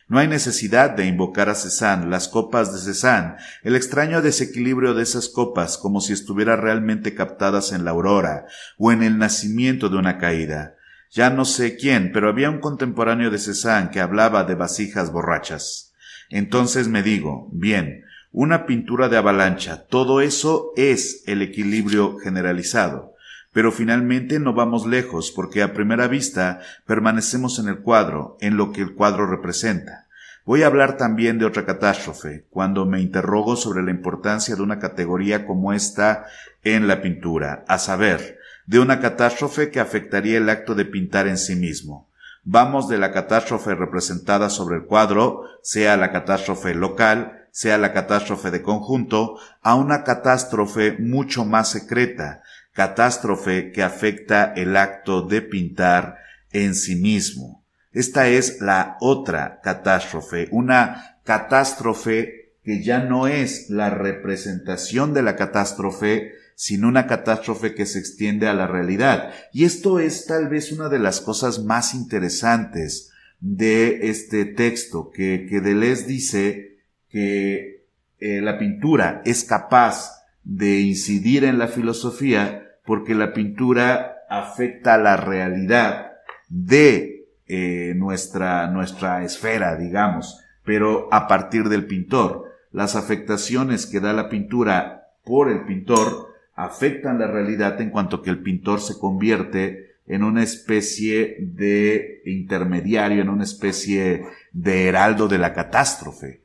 No hay necesidad de invocar a Cézanne, las copas de Cézanne, el extraño desequilibrio de esas copas como si estuvieran realmente captadas en la aurora o en el nacimiento de una caída. Ya no sé quién, pero había un contemporáneo de Cézanne que hablaba de vasijas borrachas. Entonces me digo, bien, una pintura de avalancha, todo eso es el equilibrio generalizado. Pero finalmente no vamos lejos porque a primera vista permanecemos en el cuadro, en lo que el cuadro representa. Voy a hablar también de otra catástrofe, cuando me interrogo sobre la importancia de una categoría como esta en la pintura, a saber, de una catástrofe que afectaría el acto de pintar en sí mismo. Vamos de la catástrofe representada sobre el cuadro, sea la catástrofe local, sea la catástrofe de conjunto, a una catástrofe mucho más secreta, catástrofe que afecta el acto de pintar en sí mismo. Esta es la otra catástrofe, una catástrofe que ya no es la representación de la catástrofe, sino una catástrofe que se extiende a la realidad. Y esto es tal vez una de las cosas más interesantes de este texto, que, que Deleuze dice que eh, la pintura es capaz de incidir en la filosofía porque la pintura afecta la realidad de eh, nuestra, nuestra esfera, digamos, pero a partir del pintor. Las afectaciones que da la pintura por el pintor afectan la realidad en cuanto que el pintor se convierte en una especie de intermediario, en una especie de heraldo de la catástrofe.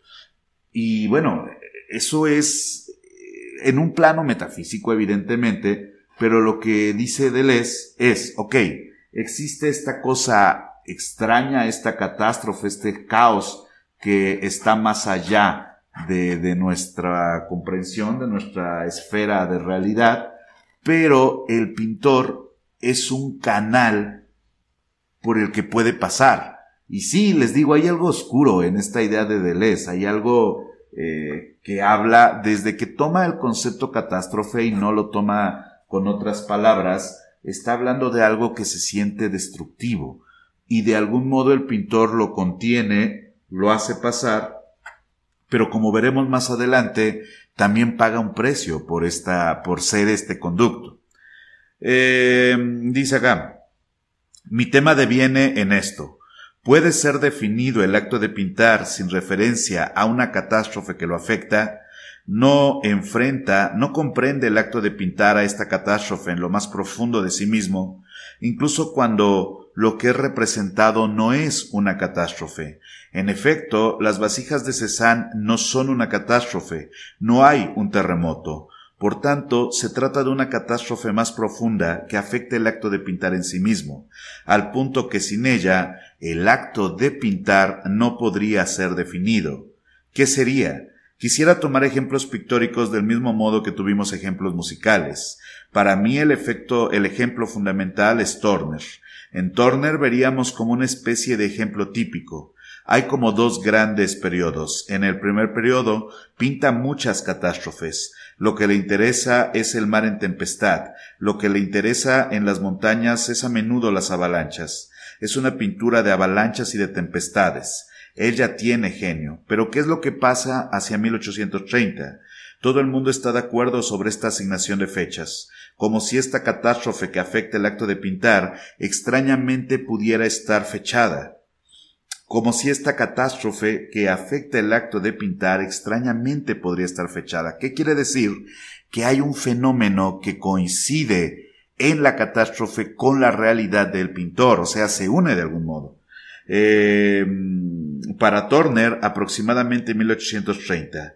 Y bueno, eso es eh, en un plano metafísico, evidentemente, pero lo que dice Deleuze es, ok, existe esta cosa extraña, esta catástrofe, este caos que está más allá de, de nuestra comprensión, de nuestra esfera de realidad, pero el pintor es un canal por el que puede pasar. Y sí, les digo, hay algo oscuro en esta idea de Deleuze, hay algo eh, que habla desde que toma el concepto catástrofe y no lo toma con otras palabras, está hablando de algo que se siente destructivo y de algún modo el pintor lo contiene, lo hace pasar, pero como veremos más adelante, también paga un precio por esta, por ser este conducto. Eh, dice acá, mi tema deviene en esto. ¿Puede ser definido el acto de pintar sin referencia a una catástrofe que lo afecta? No enfrenta, no comprende el acto de pintar a esta catástrofe en lo más profundo de sí mismo, incluso cuando lo que es representado no es una catástrofe. En efecto, las vasijas de Cézanne no son una catástrofe, no hay un terremoto, por tanto, se trata de una catástrofe más profunda que afecta el acto de pintar en sí mismo, al punto que sin ella el acto de pintar no podría ser definido. ¿Qué sería? Quisiera tomar ejemplos pictóricos del mismo modo que tuvimos ejemplos musicales. Para mí el efecto, el ejemplo fundamental es Turner. En Turner veríamos como una especie de ejemplo típico. Hay como dos grandes periodos. En el primer periodo pinta muchas catástrofes. Lo que le interesa es el mar en tempestad. Lo que le interesa en las montañas es a menudo las avalanchas. Es una pintura de avalanchas y de tempestades. Ella tiene genio. Pero ¿qué es lo que pasa hacia 1830? Todo el mundo está de acuerdo sobre esta asignación de fechas, como si esta catástrofe que afecta el acto de pintar extrañamente pudiera estar fechada como si esta catástrofe que afecta el acto de pintar extrañamente podría estar fechada. ¿Qué quiere decir? Que hay un fenómeno que coincide en la catástrofe con la realidad del pintor, o sea, se une de algún modo. Eh, para Turner, aproximadamente 1830,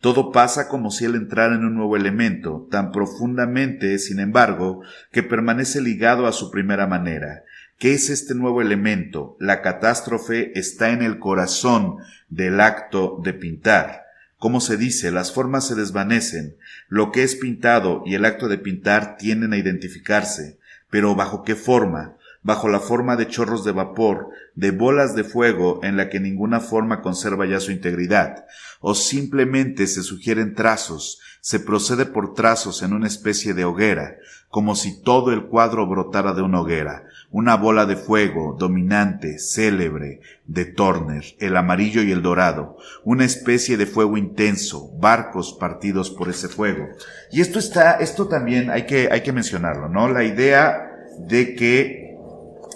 todo pasa como si él entrara en un nuevo elemento, tan profundamente, sin embargo, que permanece ligado a su primera manera. ¿Qué es este nuevo elemento? La catástrofe está en el corazón del acto de pintar. Como se dice, las formas se desvanecen, lo que es pintado y el acto de pintar tienden a identificarse, pero ¿bajo qué forma? bajo la forma de chorros de vapor, de bolas de fuego en la que ninguna forma conserva ya su integridad, o simplemente se sugieren trazos, se procede por trazos en una especie de hoguera, como si todo el cuadro brotara de una hoguera, una bola de fuego dominante, célebre, de Turner, el amarillo y el dorado, una especie de fuego intenso, barcos partidos por ese fuego. Y esto está, esto también hay que, hay que mencionarlo, ¿no? La idea de que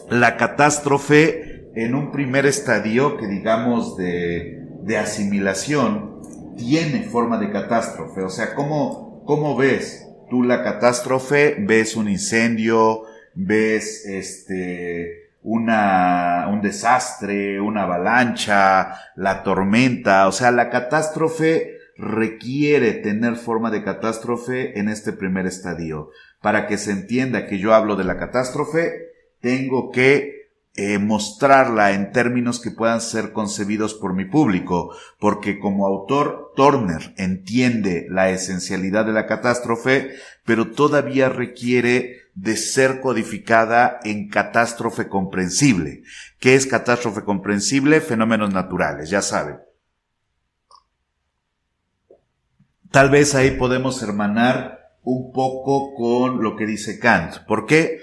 la catástrofe en un primer estadio que digamos de, de asimilación tiene forma de catástrofe. O sea, ¿cómo, cómo ves tú la catástrofe? ¿Ves un incendio? Ves este una, un desastre, una avalancha, la tormenta, o sea, la catástrofe requiere tener forma de catástrofe en este primer estadio. Para que se entienda que yo hablo de la catástrofe, tengo que eh, mostrarla en términos que puedan ser concebidos por mi público, porque como autor Turner entiende la esencialidad de la catástrofe, pero todavía requiere de ser codificada en catástrofe comprensible. ¿Qué es catástrofe comprensible? Fenómenos naturales, ya saben. Tal vez ahí podemos hermanar un poco con lo que dice Kant. ¿Por qué?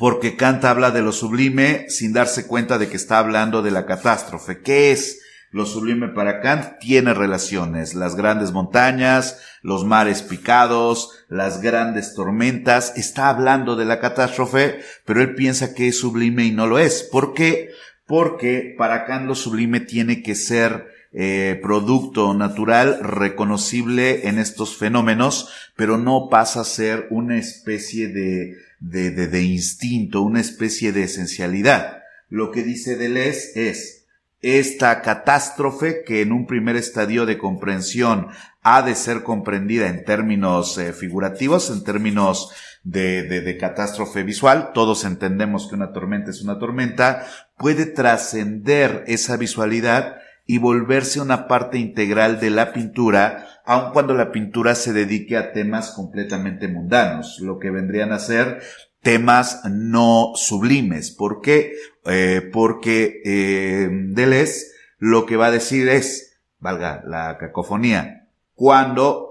porque Kant habla de lo sublime sin darse cuenta de que está hablando de la catástrofe. ¿Qué es lo sublime para Kant? Tiene relaciones, las grandes montañas, los mares picados, las grandes tormentas, está hablando de la catástrofe, pero él piensa que es sublime y no lo es. ¿Por qué? Porque para Kant lo sublime tiene que ser eh, producto natural reconocible en estos fenómenos, pero no pasa a ser una especie de de, de, de instinto, una especie de esencialidad. Lo que dice Deleuze es, esta catástrofe que en un primer estadio de comprensión ha de ser comprendida en términos eh, figurativos, en términos de, de, de, catástrofe visual, todos entendemos que una tormenta es una tormenta, puede trascender esa visualidad y volverse una parte integral de la pintura aun cuando la pintura se dedique a temas completamente mundanos, lo que vendrían a ser temas no sublimes. ¿Por qué? Eh, porque eh, Deleuze lo que va a decir es, valga la cacofonía, cuando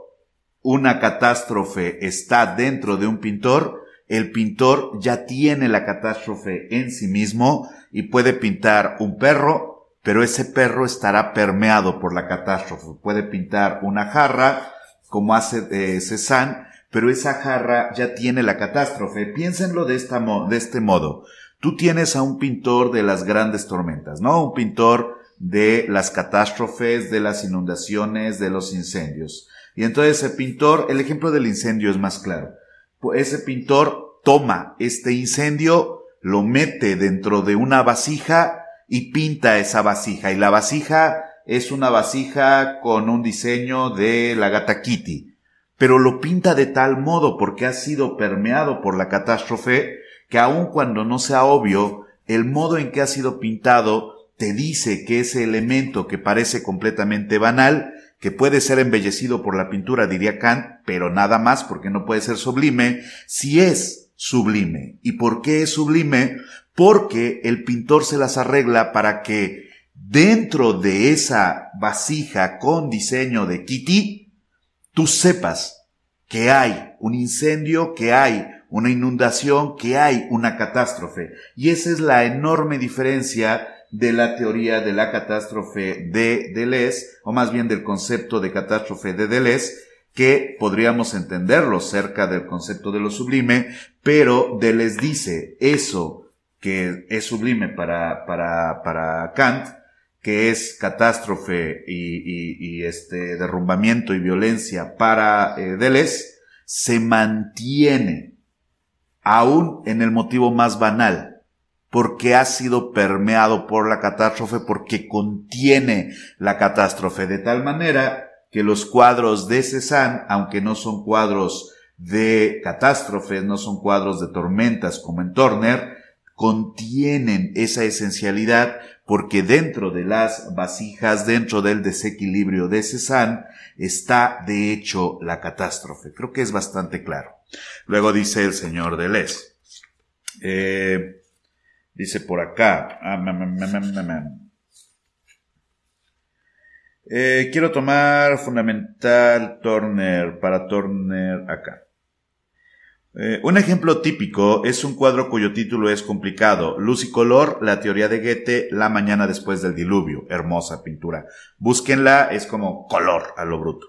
una catástrofe está dentro de un pintor, el pintor ya tiene la catástrofe en sí mismo y puede pintar un perro, pero ese perro estará permeado por la catástrofe. Puede pintar una jarra, como hace eh, Cézanne, pero esa jarra ya tiene la catástrofe. Piénsenlo de, esta de este modo. Tú tienes a un pintor de las grandes tormentas, ¿no? Un pintor de las catástrofes, de las inundaciones, de los incendios. Y entonces ese pintor, el ejemplo del incendio es más claro. Ese pintor toma este incendio, lo mete dentro de una vasija y pinta esa vasija. Y la vasija es una vasija con un diseño de la gata Kitty. Pero lo pinta de tal modo porque ha sido permeado por la catástrofe que aun cuando no sea obvio, el modo en que ha sido pintado te dice que ese elemento que parece completamente banal, que puede ser embellecido por la pintura, diría Kant, pero nada más porque no puede ser sublime, si es sublime. ¿Y por qué es sublime? porque el pintor se las arregla para que dentro de esa vasija con diseño de Kitty, tú sepas que hay un incendio, que hay una inundación, que hay una catástrofe. Y esa es la enorme diferencia de la teoría de la catástrofe de Deleuze, o más bien del concepto de catástrofe de Deleuze, que podríamos entenderlo cerca del concepto de lo sublime, pero Deleuze dice eso que es sublime para, para, para Kant, que es catástrofe y, y, este derrumbamiento y violencia para eh, Deleuze, se mantiene aún en el motivo más banal, porque ha sido permeado por la catástrofe, porque contiene la catástrofe, de tal manera que los cuadros de Cézanne, aunque no son cuadros de catástrofes, no son cuadros de tormentas como en Turner, contienen esa esencialidad porque dentro de las vasijas, dentro del desequilibrio de Cézanne, está de hecho la catástrofe. Creo que es bastante claro. Luego dice el señor Deleuze. Eh, dice por acá. Ah, eh, quiero tomar fundamental Turner para Turner acá. Eh, un ejemplo típico es un cuadro cuyo título es complicado. Luz y color, la teoría de Goethe, la mañana después del diluvio. Hermosa pintura. Búsquenla, es como color a lo bruto.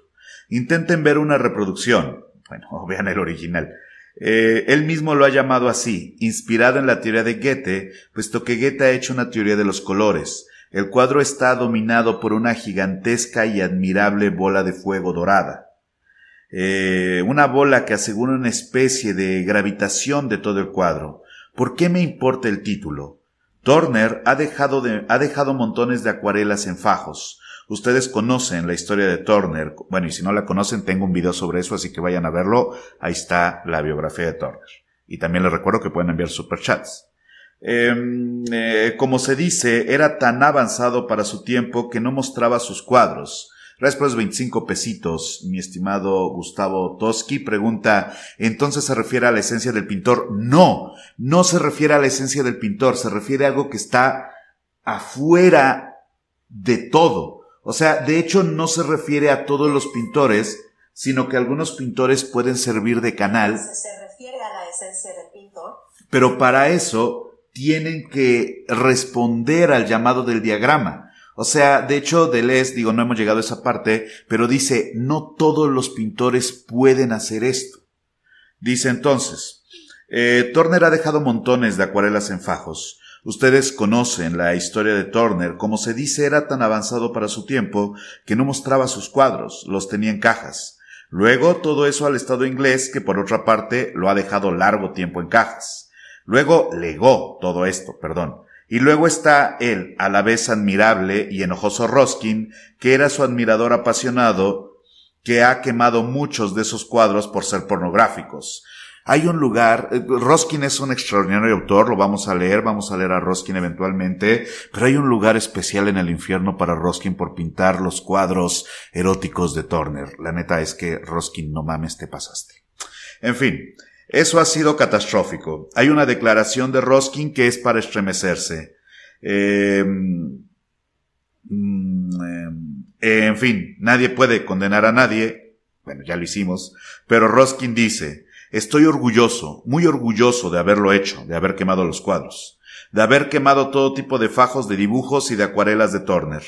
Intenten ver una reproducción. Bueno, vean el original. Eh, él mismo lo ha llamado así, inspirado en la teoría de Goethe, puesto que Goethe ha hecho una teoría de los colores. El cuadro está dominado por una gigantesca y admirable bola de fuego dorada. Eh, una bola que asegura una especie de gravitación de todo el cuadro. ¿Por qué me importa el título? Turner ha dejado, ha dejado montones de acuarelas en fajos. Ustedes conocen la historia de Turner. Bueno, y si no la conocen, tengo un video sobre eso, así que vayan a verlo. Ahí está la biografía de Turner. Y también les recuerdo que pueden enviar superchats. Em, eh, como se dice, era tan avanzado para su tiempo que no mostraba sus cuadros. Gracias por los 25 pesitos, mi estimado Gustavo Toski. Pregunta, ¿entonces se refiere a la esencia del pintor? No, no se refiere a la esencia del pintor, se refiere a algo que está afuera de todo. O sea, de hecho no se refiere a todos los pintores, sino que algunos pintores pueden servir de canal. ¿Se refiere a la esencia del pintor? Pero para eso tienen que responder al llamado del diagrama. O sea, de hecho, Deleuze, digo, no hemos llegado a esa parte, pero dice, no todos los pintores pueden hacer esto. Dice entonces, eh, Turner ha dejado montones de acuarelas en fajos. Ustedes conocen la historia de Turner, como se dice era tan avanzado para su tiempo que no mostraba sus cuadros, los tenía en cajas. Luego todo eso al Estado inglés, que por otra parte lo ha dejado largo tiempo en cajas. Luego legó todo esto, perdón. Y luego está él, a la vez admirable y enojoso Roskin, que era su admirador apasionado, que ha quemado muchos de esos cuadros por ser pornográficos. Hay un lugar, eh, Roskin es un extraordinario autor, lo vamos a leer, vamos a leer a Roskin eventualmente, pero hay un lugar especial en el infierno para Roskin por pintar los cuadros eróticos de Turner. La neta es que Roskin, no mames, te pasaste. En fin, eso ha sido catastrófico. Hay una declaración de Roskin que es para estremecerse. Eh, mm, eh, en fin, nadie puede condenar a nadie. Bueno, ya lo hicimos. Pero Roskin dice, estoy orgulloso, muy orgulloso de haberlo hecho, de haber quemado los cuadros, de haber quemado todo tipo de fajos de dibujos y de acuarelas de Turner.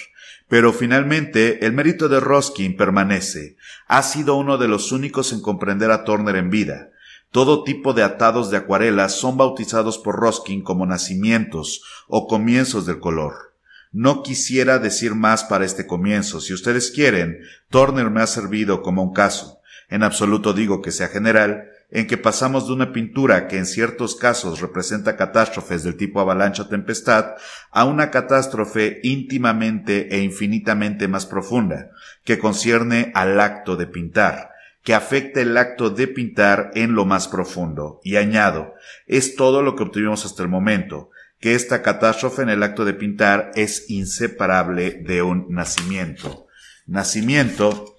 Pero finalmente, el mérito de Roskin permanece. Ha sido uno de los únicos en comprender a Turner en vida. Todo tipo de atados de acuarelas son bautizados por Roskin como nacimientos o comienzos del color. No quisiera decir más para este comienzo. Si ustedes quieren, Turner me ha servido como un caso. En absoluto digo que sea general, en que pasamos de una pintura que en ciertos casos representa catástrofes del tipo avalancha o tempestad a una catástrofe íntimamente e infinitamente más profunda, que concierne al acto de pintar, que afecta el acto de pintar en lo más profundo. Y añado, es todo lo que obtuvimos hasta el momento, que esta catástrofe en el acto de pintar es inseparable de un nacimiento. ¿Nacimiento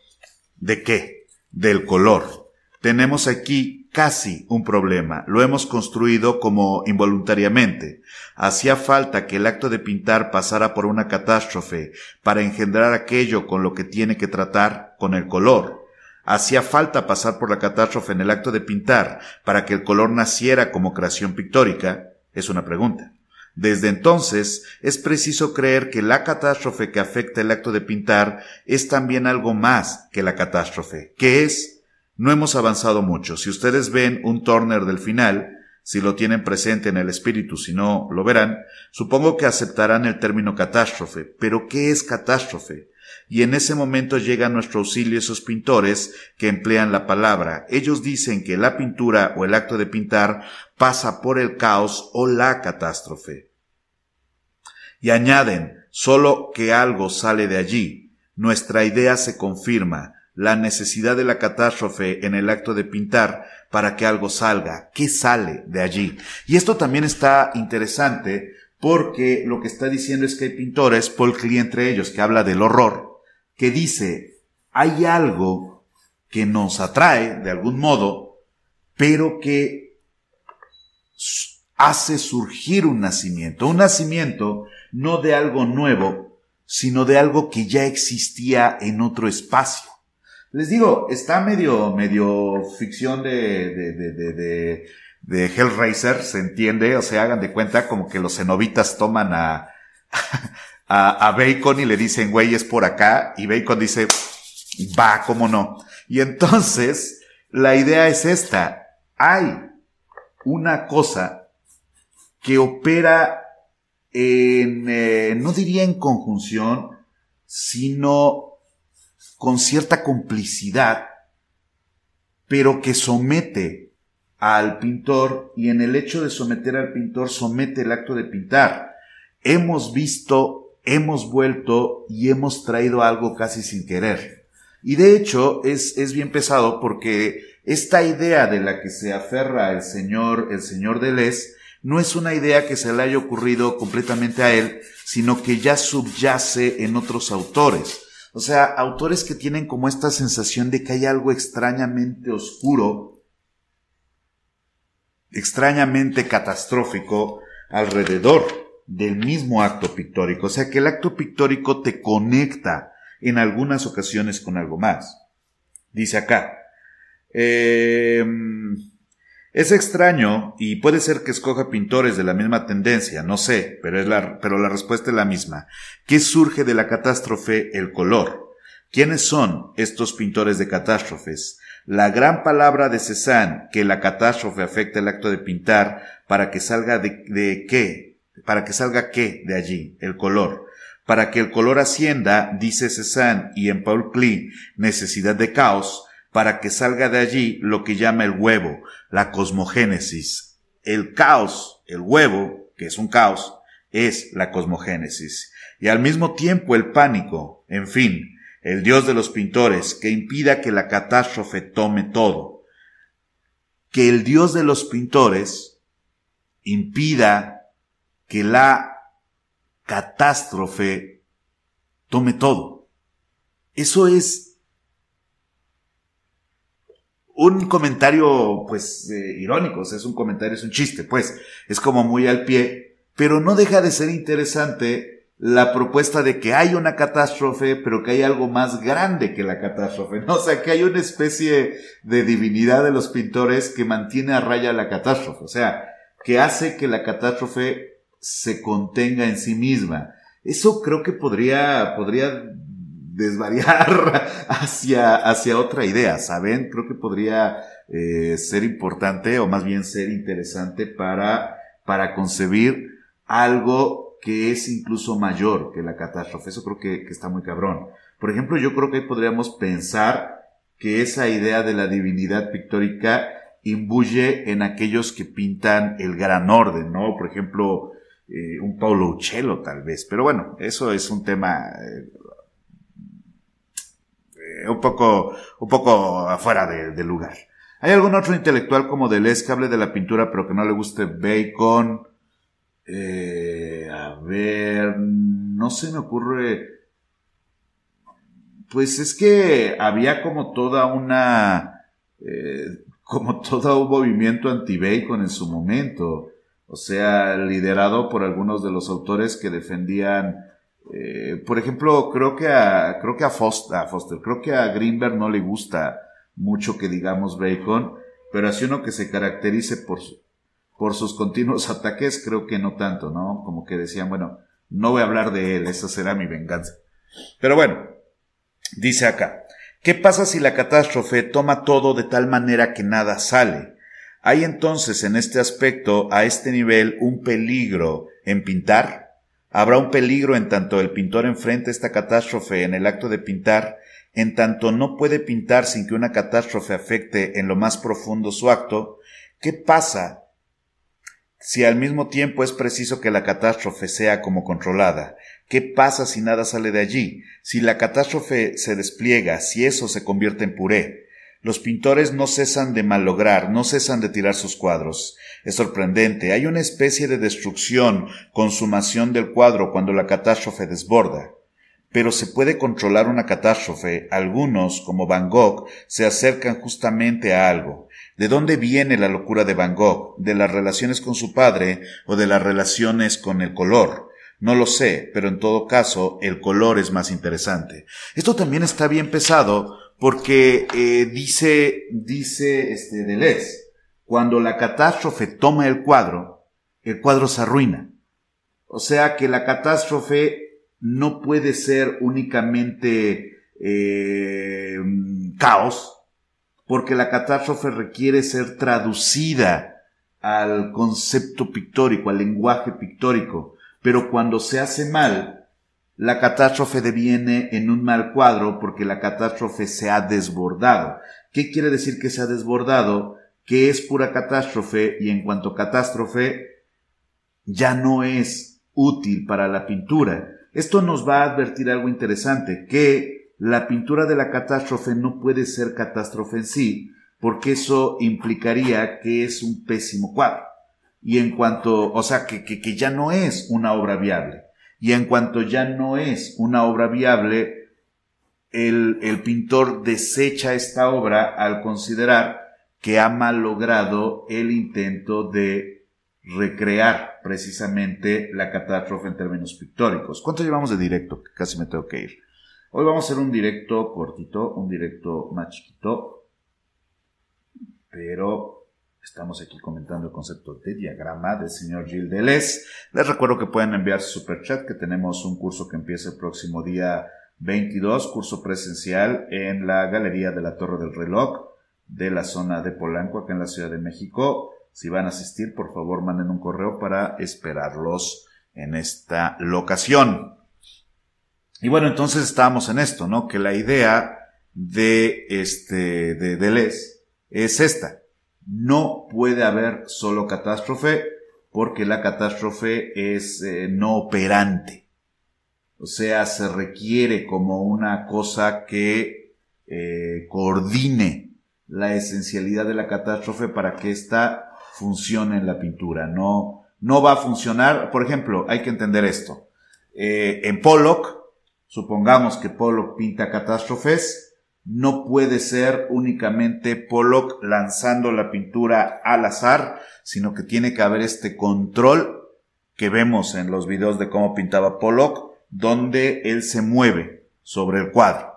de qué? Del color. Tenemos aquí casi un problema. Lo hemos construido como involuntariamente. Hacía falta que el acto de pintar pasara por una catástrofe para engendrar aquello con lo que tiene que tratar con el color ¿Hacía falta pasar por la catástrofe en el acto de pintar para que el color naciera como creación pictórica? Es una pregunta. Desde entonces, es preciso creer que la catástrofe que afecta el acto de pintar es también algo más que la catástrofe. ¿Qué es? No hemos avanzado mucho. Si ustedes ven un Turner del final, si lo tienen presente en el espíritu, si no lo verán, supongo que aceptarán el término catástrofe. Pero ¿qué es catástrofe? Y en ese momento llega a nuestro auxilio esos pintores que emplean la palabra. Ellos dicen que la pintura o el acto de pintar pasa por el caos o la catástrofe. Y añaden, solo que algo sale de allí. Nuestra idea se confirma, la necesidad de la catástrofe en el acto de pintar para que algo salga. ¿Qué sale de allí? Y esto también está interesante porque lo que está diciendo es que hay pintores, Paul Klee entre ellos, que habla del horror, que dice, hay algo que nos atrae de algún modo, pero que hace surgir un nacimiento, un nacimiento no de algo nuevo, sino de algo que ya existía en otro espacio. Les digo, está medio, medio ficción de, de, de, de, de Hellraiser, se entiende, o sea, hagan de cuenta como que los cenobitas toman a, a, Bacon y le dicen, güey, es por acá, y Bacon dice, va, cómo no. Y entonces, la idea es esta, hay una cosa que opera en, eh, no diría en conjunción, sino con cierta complicidad, pero que somete al pintor y en el hecho de someter al pintor somete el acto de pintar. Hemos visto, hemos vuelto y hemos traído algo casi sin querer. Y de hecho es, es bien pesado porque esta idea de la que se aferra el señor, el señor Deleuze, no es una idea que se le haya ocurrido completamente a él, sino que ya subyace en otros autores. O sea, autores que tienen como esta sensación de que hay algo extrañamente oscuro, extrañamente catastrófico alrededor del mismo acto pictórico. O sea, que el acto pictórico te conecta en algunas ocasiones con algo más. Dice acá, eh, es extraño y puede ser que escoja pintores de la misma tendencia, no sé, pero, es la, pero la respuesta es la misma. ¿Qué surge de la catástrofe? El color. ¿Quiénes son estos pintores de catástrofes? La gran palabra de Cézanne, que la catástrofe afecta el acto de pintar para que salga de, de qué, para que salga qué de allí, el color. Para que el color ascienda, dice Cézanne y en Paul Klee, necesidad de caos, para que salga de allí lo que llama el huevo, la cosmogénesis. El caos, el huevo, que es un caos, es la cosmogénesis. Y al mismo tiempo el pánico, en fin, el dios de los pintores, que impida que la catástrofe tome todo. Que el dios de los pintores impida que la catástrofe tome todo. Eso es un comentario, pues, eh, irónico, es un comentario, es un chiste, pues, es como muy al pie, pero no deja de ser interesante la propuesta de que hay una catástrofe, pero que hay algo más grande que la catástrofe. O sea, que hay una especie de divinidad de los pintores que mantiene a raya la catástrofe, o sea, que hace que la catástrofe se contenga en sí misma. Eso creo que podría, podría desvariar hacia, hacia otra idea, ¿saben? Creo que podría eh, ser importante o más bien ser interesante para, para concebir algo que es incluso mayor que la catástrofe. Eso creo que, que está muy cabrón. Por ejemplo, yo creo que podríamos pensar que esa idea de la divinidad pictórica imbuye en aquellos que pintan el gran orden, ¿no? Por ejemplo, eh, un Paulo Uccello tal vez. Pero bueno, eso es un tema eh, un poco, un poco afuera de, lugar. ¿Hay algún otro intelectual como Deleuze que hable de la pintura pero que no le guste Bacon? Eh, a ver, no se me ocurre. Pues es que había como toda una, como todo un movimiento anti-Bacon en su momento. O sea, liderado por algunos de los autores que defendían eh, por ejemplo, creo que a, creo que a Foster, a Foster, creo que a Greenberg no le gusta mucho que digamos Bacon, pero así uno que se caracterice por, por sus continuos ataques, creo que no tanto, ¿no? Como que decían, bueno, no voy a hablar de él, esa será mi venganza. Pero bueno, dice acá, ¿qué pasa si la catástrofe toma todo de tal manera que nada sale? ¿Hay entonces en este aspecto, a este nivel, un peligro en pintar? Habrá un peligro en tanto el pintor enfrente esta catástrofe en el acto de pintar, en tanto no puede pintar sin que una catástrofe afecte en lo más profundo su acto, ¿qué pasa si al mismo tiempo es preciso que la catástrofe sea como controlada? ¿Qué pasa si nada sale de allí? Si la catástrofe se despliega, si eso se convierte en puré. Los pintores no cesan de malograr, no cesan de tirar sus cuadros. Es sorprendente. Hay una especie de destrucción, consumación del cuadro cuando la catástrofe desborda. pero se puede controlar una catástrofe. Algunos, como Van Gogh, se acercan justamente a algo. ¿De dónde viene la locura de Van Gogh? ¿De las relaciones con su padre o de las relaciones con el color? No lo sé, pero en todo caso el color es más interesante. Esto también está bien pesado porque eh, dice, dice este Deleuze, cuando la catástrofe toma el cuadro, el cuadro se arruina. O sea que la catástrofe no puede ser únicamente eh, caos, porque la catástrofe requiere ser traducida al concepto pictórico, al lenguaje pictórico. Pero cuando se hace mal, la catástrofe deviene en un mal cuadro porque la catástrofe se ha desbordado. ¿Qué quiere decir que se ha desbordado? Que es pura catástrofe y en cuanto catástrofe ya no es útil para la pintura. Esto nos va a advertir algo interesante, que la pintura de la catástrofe no puede ser catástrofe en sí, porque eso implicaría que es un pésimo cuadro. Y en cuanto, o sea, que, que, ya no es una obra viable. Y en cuanto ya no es una obra viable, el, pintor desecha esta obra al considerar que ha malogrado el intento de recrear precisamente la catástrofe en términos pictóricos. ¿Cuánto llevamos de directo? Casi me tengo que ir. Hoy vamos a hacer un directo cortito, un directo más chiquito, pero estamos aquí comentando el concepto de diagrama del señor Gilles Deleuze. Les recuerdo que pueden enviar su superchat, que tenemos un curso que empieza el próximo día 22, curso presencial en la Galería de la Torre del Reloj de la zona de Polanco, acá en la Ciudad de México. Si van a asistir, por favor, manden un correo para esperarlos en esta locación. Y bueno, entonces estábamos en esto, ¿no? Que la idea de este, de Deleuze es esta. No puede haber solo catástrofe porque la catástrofe es eh, no operante. O sea, se requiere como una cosa que eh, coordine la esencialidad de la catástrofe para que ésta funcione en la pintura. No, no va a funcionar. Por ejemplo, hay que entender esto. Eh, en Pollock, supongamos que Pollock pinta catástrofes, no puede ser únicamente Pollock lanzando la pintura al azar, sino que tiene que haber este control que vemos en los videos de cómo pintaba Pollock, donde él se mueve sobre el cuadro.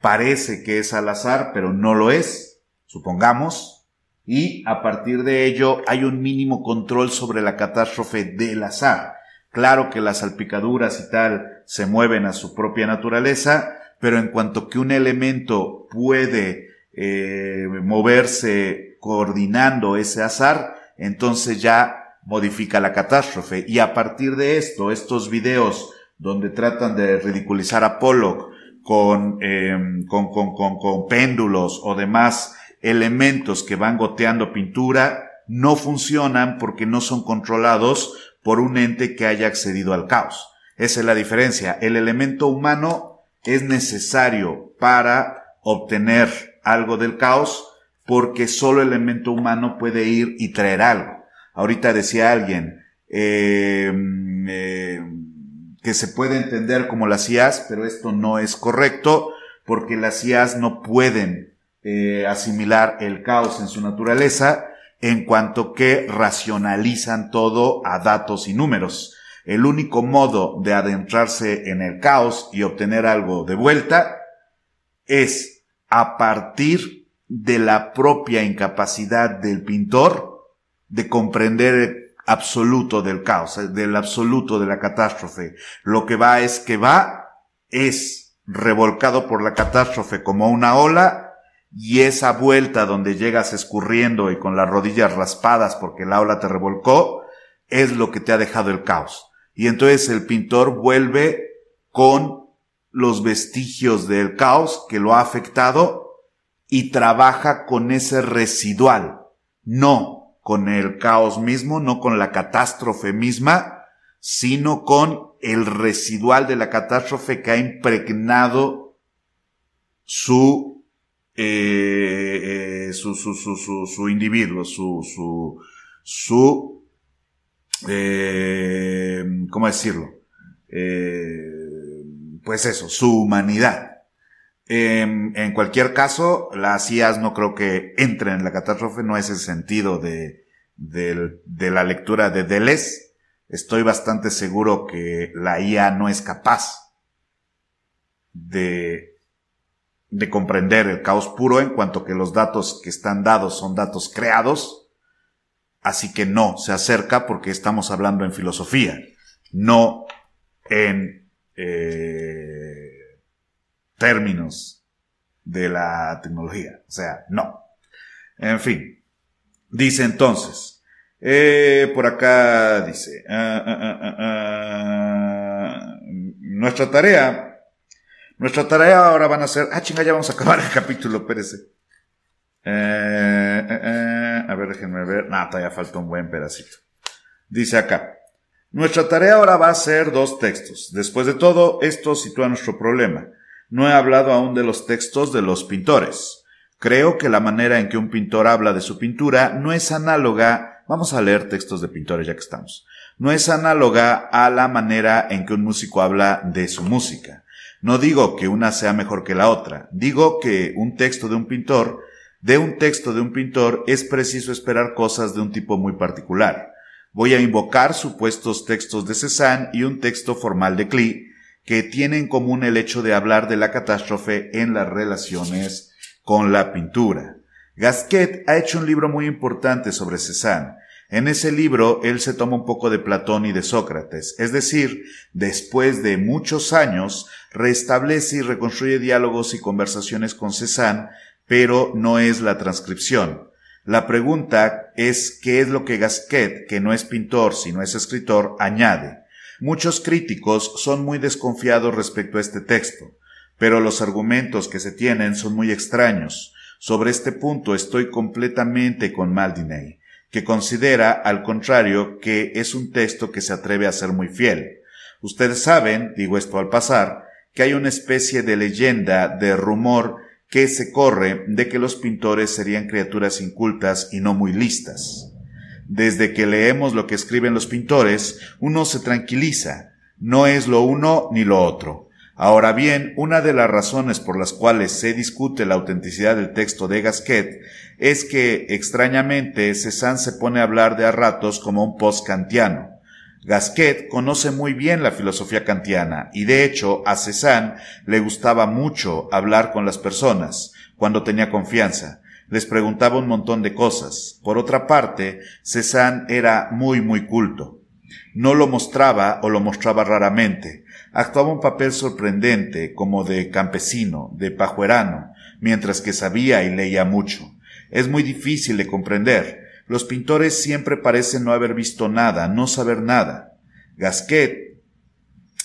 Parece que es al azar, pero no lo es, supongamos, y a partir de ello hay un mínimo control sobre la catástrofe del azar. Claro que las salpicaduras y tal se mueven a su propia naturaleza, pero en cuanto que un elemento puede eh, moverse coordinando ese azar, entonces ya modifica la catástrofe. Y a partir de esto, estos videos donde tratan de ridiculizar a Pollock con, eh, con, con, con, con péndulos o demás elementos que van goteando pintura no funcionan porque no son controlados por un ente que haya accedido al caos. Esa es la diferencia. El elemento humano es necesario para obtener algo del caos porque solo el elemento humano puede ir y traer algo. Ahorita decía alguien eh, eh, que se puede entender como las IAS, pero esto no es correcto porque las IAS no pueden eh, asimilar el caos en su naturaleza en cuanto que racionalizan todo a datos y números. El único modo de adentrarse en el caos y obtener algo de vuelta es a partir de la propia incapacidad del pintor de comprender el absoluto del caos, del absoluto de la catástrofe. Lo que va es que va, es revolcado por la catástrofe como una ola y esa vuelta donde llegas escurriendo y con las rodillas raspadas porque el aula te revolcó, es lo que te ha dejado el caos. Y entonces el pintor vuelve con los vestigios del caos que lo ha afectado y trabaja con ese residual, no con el caos mismo, no con la catástrofe misma, sino con el residual de la catástrofe que ha impregnado su eh, eh, su, su, su, su, individuo, su, su, su eh, ¿cómo decirlo? Eh, pues eso, su humanidad. En, en cualquier caso, las IAs no creo que entren en la catástrofe, no es el sentido de, de, de la lectura de Deleuze. Estoy bastante seguro que la IA no es capaz de, de comprender el caos puro en cuanto que los datos que están dados son datos creados. Así que no se acerca porque estamos hablando en filosofía, no en eh, términos de la tecnología. O sea, no. En fin. Dice entonces, eh, por acá dice, ah, ah, ah, nuestra tarea, nuestra tarea ahora van a ser, ah, chinga, ya vamos a acabar el capítulo, espérese. Eh, a ver, déjenme ver, nada, todavía falta un buen pedacito. Dice acá, nuestra tarea ahora va a ser dos textos. Después de todo, esto sitúa nuestro problema. No he hablado aún de los textos de los pintores. Creo que la manera en que un pintor habla de su pintura no es análoga, vamos a leer textos de pintores ya que estamos, no es análoga a la manera en que un músico habla de su música. No digo que una sea mejor que la otra, digo que un texto de un pintor, de un texto de un pintor es preciso esperar cosas de un tipo muy particular. Voy a invocar supuestos textos de Cézanne y un texto formal de Klee, que tiene en común el hecho de hablar de la catástrofe en las relaciones con la pintura. Gasquet ha hecho un libro muy importante sobre Cézanne. En ese libro él se toma un poco de Platón y de Sócrates, es decir, después de muchos años restablece y reconstruye diálogos y conversaciones con Cézanne, pero no es la transcripción. La pregunta es qué es lo que Gasquet, que no es pintor sino es escritor, añade. Muchos críticos son muy desconfiados respecto a este texto pero los argumentos que se tienen son muy extraños. Sobre este punto estoy completamente con Maldiney, que considera, al contrario, que es un texto que se atreve a ser muy fiel. Ustedes saben, digo esto al pasar, que hay una especie de leyenda, de rumor, que se corre de que los pintores serían criaturas incultas y no muy listas. Desde que leemos lo que escriben los pintores, uno se tranquiliza, no es lo uno ni lo otro. Ahora bien, una de las razones por las cuales se discute la autenticidad del texto de Gasquet es que, extrañamente, Cézanne se pone a hablar de a ratos como un post-kantiano. Gasquet conoce muy bien la filosofía kantiana y de hecho a Cézanne le gustaba mucho hablar con las personas cuando tenía confianza. Les preguntaba un montón de cosas. Por otra parte, Cézanne era muy muy culto. No lo mostraba o lo mostraba raramente, actuaba un papel sorprendente como de campesino, de pajuerano, mientras que sabía y leía mucho. Es muy difícil de comprender. Los pintores siempre parecen no haber visto nada, no saber nada. Gasquet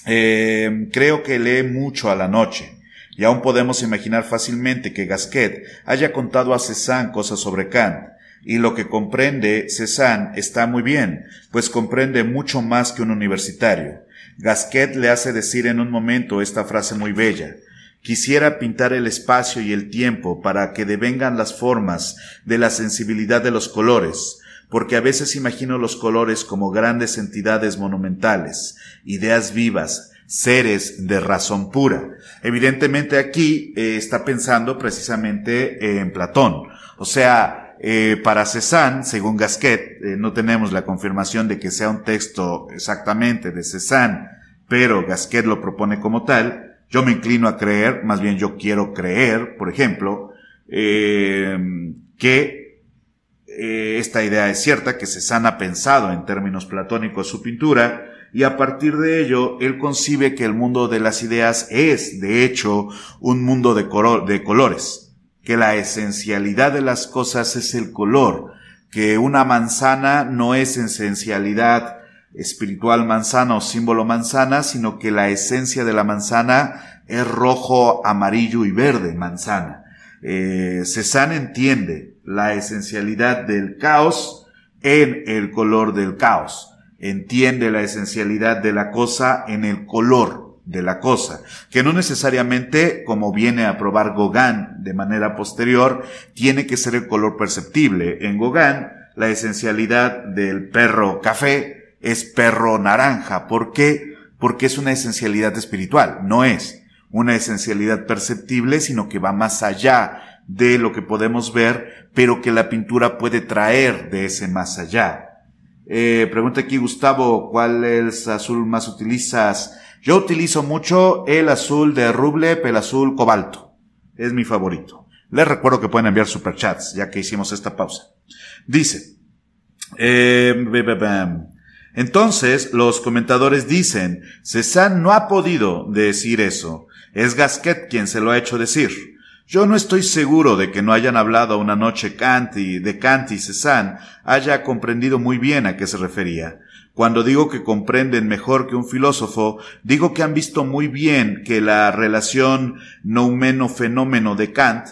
eh, creo que lee mucho a la noche, y aún podemos imaginar fácilmente que Gasquet haya contado a Cézanne cosas sobre Kant, y lo que comprende Cézanne está muy bien, pues comprende mucho más que un universitario. Gasquet le hace decir en un momento esta frase muy bella. Quisiera pintar el espacio y el tiempo para que devengan las formas de la sensibilidad de los colores, porque a veces imagino los colores como grandes entidades monumentales, ideas vivas, seres de razón pura. Evidentemente aquí eh, está pensando precisamente en Platón. O sea, eh, para Cézanne, según Gasquet, eh, no tenemos la confirmación de que sea un texto exactamente de Cézanne, pero Gasquet lo propone como tal. Yo me inclino a creer, más bien yo quiero creer, por ejemplo, eh, que esta idea es cierta, que Cézanne ha pensado en términos platónicos su pintura, y a partir de ello él concibe que el mundo de las ideas es, de hecho, un mundo de, de colores, que la esencialidad de las cosas es el color, que una manzana no es esencialidad espiritual manzana o símbolo manzana, sino que la esencia de la manzana es rojo, amarillo y verde manzana. Eh, entiende la esencialidad del caos en el color del caos. Entiende la esencialidad de la cosa en el color de la cosa, que no necesariamente, como viene a probar Gauguin de manera posterior, tiene que ser el color perceptible. En Gauguin, la esencialidad del perro café es perro naranja. ¿Por qué? porque es una esencialidad espiritual, no es una esencialidad perceptible, sino que va más allá de lo que podemos ver, pero que la pintura puede traer de ese más allá. Eh, pregunta aquí Gustavo, ¿cuál es azul más utilizas? Yo utilizo mucho el azul de Rublep, el azul cobalto. Es mi favorito. Les recuerdo que pueden enviar superchats, ya que hicimos esta pausa. Dice, eh, entonces los comentadores dicen, Cézanne no ha podido decir eso. Es Gasquet quien se lo ha hecho decir. Yo no estoy seguro de que no hayan hablado una noche Kant y de Kant y Cézanne haya comprendido muy bien a qué se refería. Cuando digo que comprenden mejor que un filósofo, digo que han visto muy bien que la relación noumeno-fenómeno de Kant,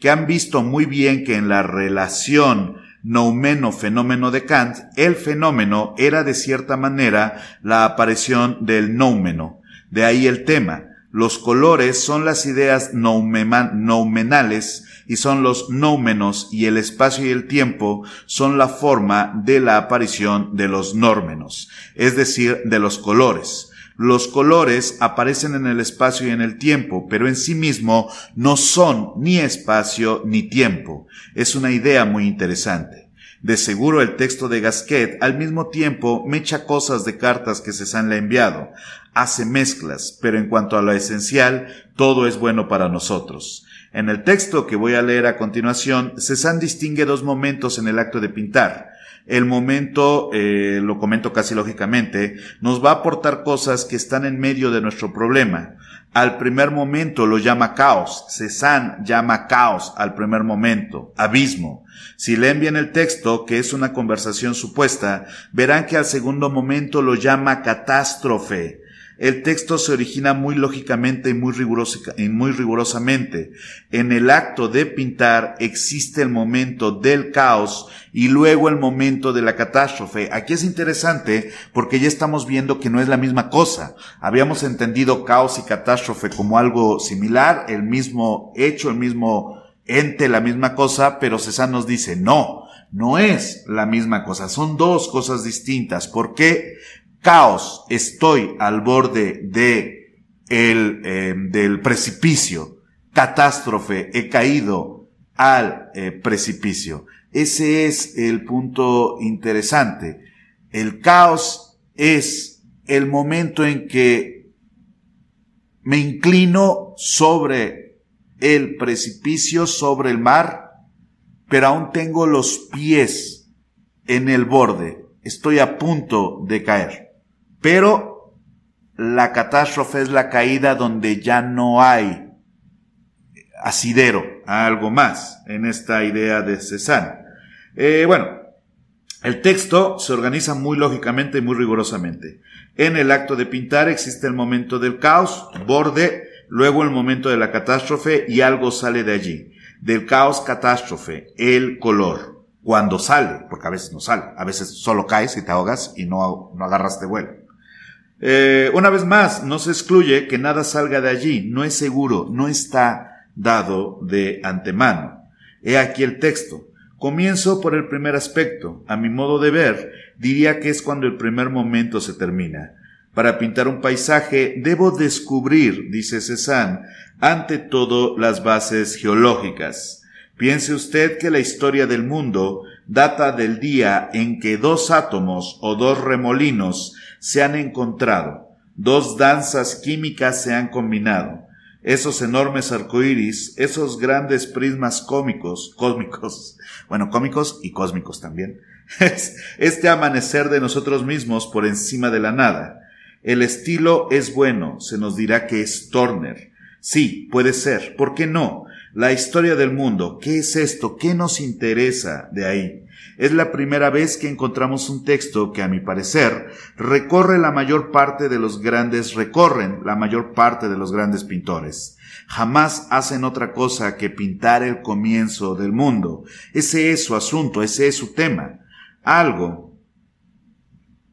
que han visto muy bien que en la relación noumeno-fenómeno de Kant, el fenómeno era de cierta manera la aparición del noumeno. De ahí el tema. Los colores son las ideas noumenales y son los noumenos y el espacio y el tiempo son la forma de la aparición de los nórmenos, es decir, de los colores. Los colores aparecen en el espacio y en el tiempo, pero en sí mismo no son ni espacio ni tiempo. Es una idea muy interesante. De seguro el texto de Gasquet al mismo tiempo mecha cosas de cartas que han le enviado, hace mezclas, pero en cuanto a lo esencial, todo es bueno para nosotros. En el texto que voy a leer a continuación, Cézanne distingue dos momentos en el acto de pintar. El momento, eh, lo comento casi lógicamente, nos va a aportar cosas que están en medio de nuestro problema. Al primer momento lo llama caos. Cézanne llama caos al primer momento, abismo. Si leen bien el texto, que es una conversación supuesta, verán que al segundo momento lo llama catástrofe. El texto se origina muy lógicamente y muy, rigurosamente. En el acto de pintar existe el momento del caos y luego el momento de la catástrofe. Aquí es interesante porque ya estamos viendo que no es la misma cosa. Habíamos entendido caos y catástrofe como algo similar, el mismo hecho, el mismo ente, la misma cosa, pero César nos dice, no, no es la misma cosa, son dos cosas distintas. ¿Por qué? Caos, estoy al borde de el, eh, del precipicio, catástrofe, he caído al eh, precipicio. Ese es el punto interesante. El caos es el momento en que me inclino sobre el precipicio, sobre el mar, pero aún tengo los pies en el borde. Estoy a punto de caer. Pero la catástrofe es la caída donde ya no hay asidero algo más en esta idea de Cézanne. Eh, bueno, el texto se organiza muy lógicamente y muy rigurosamente. En el acto de pintar existe el momento del caos, borde, luego el momento de la catástrofe y algo sale de allí. Del caos, catástrofe, el color. Cuando sale, porque a veces no sale, a veces solo caes y te ahogas y no, no agarras de vuelo. Eh, una vez más, no se excluye que nada salga de allí, no es seguro, no está dado de antemano. He aquí el texto. Comienzo por el primer aspecto. A mi modo de ver, diría que es cuando el primer momento se termina. Para pintar un paisaje debo descubrir, dice Cézanne, ante todo las bases geológicas. Piense usted que la historia del mundo data del día en que dos átomos o dos remolinos se han encontrado, dos danzas químicas se han combinado, esos enormes arcoíris, esos grandes prismas cómicos, cósmicos, bueno, cómicos y cósmicos también, este amanecer de nosotros mismos por encima de la nada. El estilo es bueno, se nos dirá que es Turner. Sí, puede ser, ¿por qué no? La historia del mundo, ¿qué es esto? ¿Qué nos interesa de ahí? Es la primera vez que encontramos un texto que, a mi parecer, recorre la mayor parte de los grandes, recorren la mayor parte de los grandes pintores. Jamás hacen otra cosa que pintar el comienzo del mundo. Ese es su asunto, ese es su tema. Algo.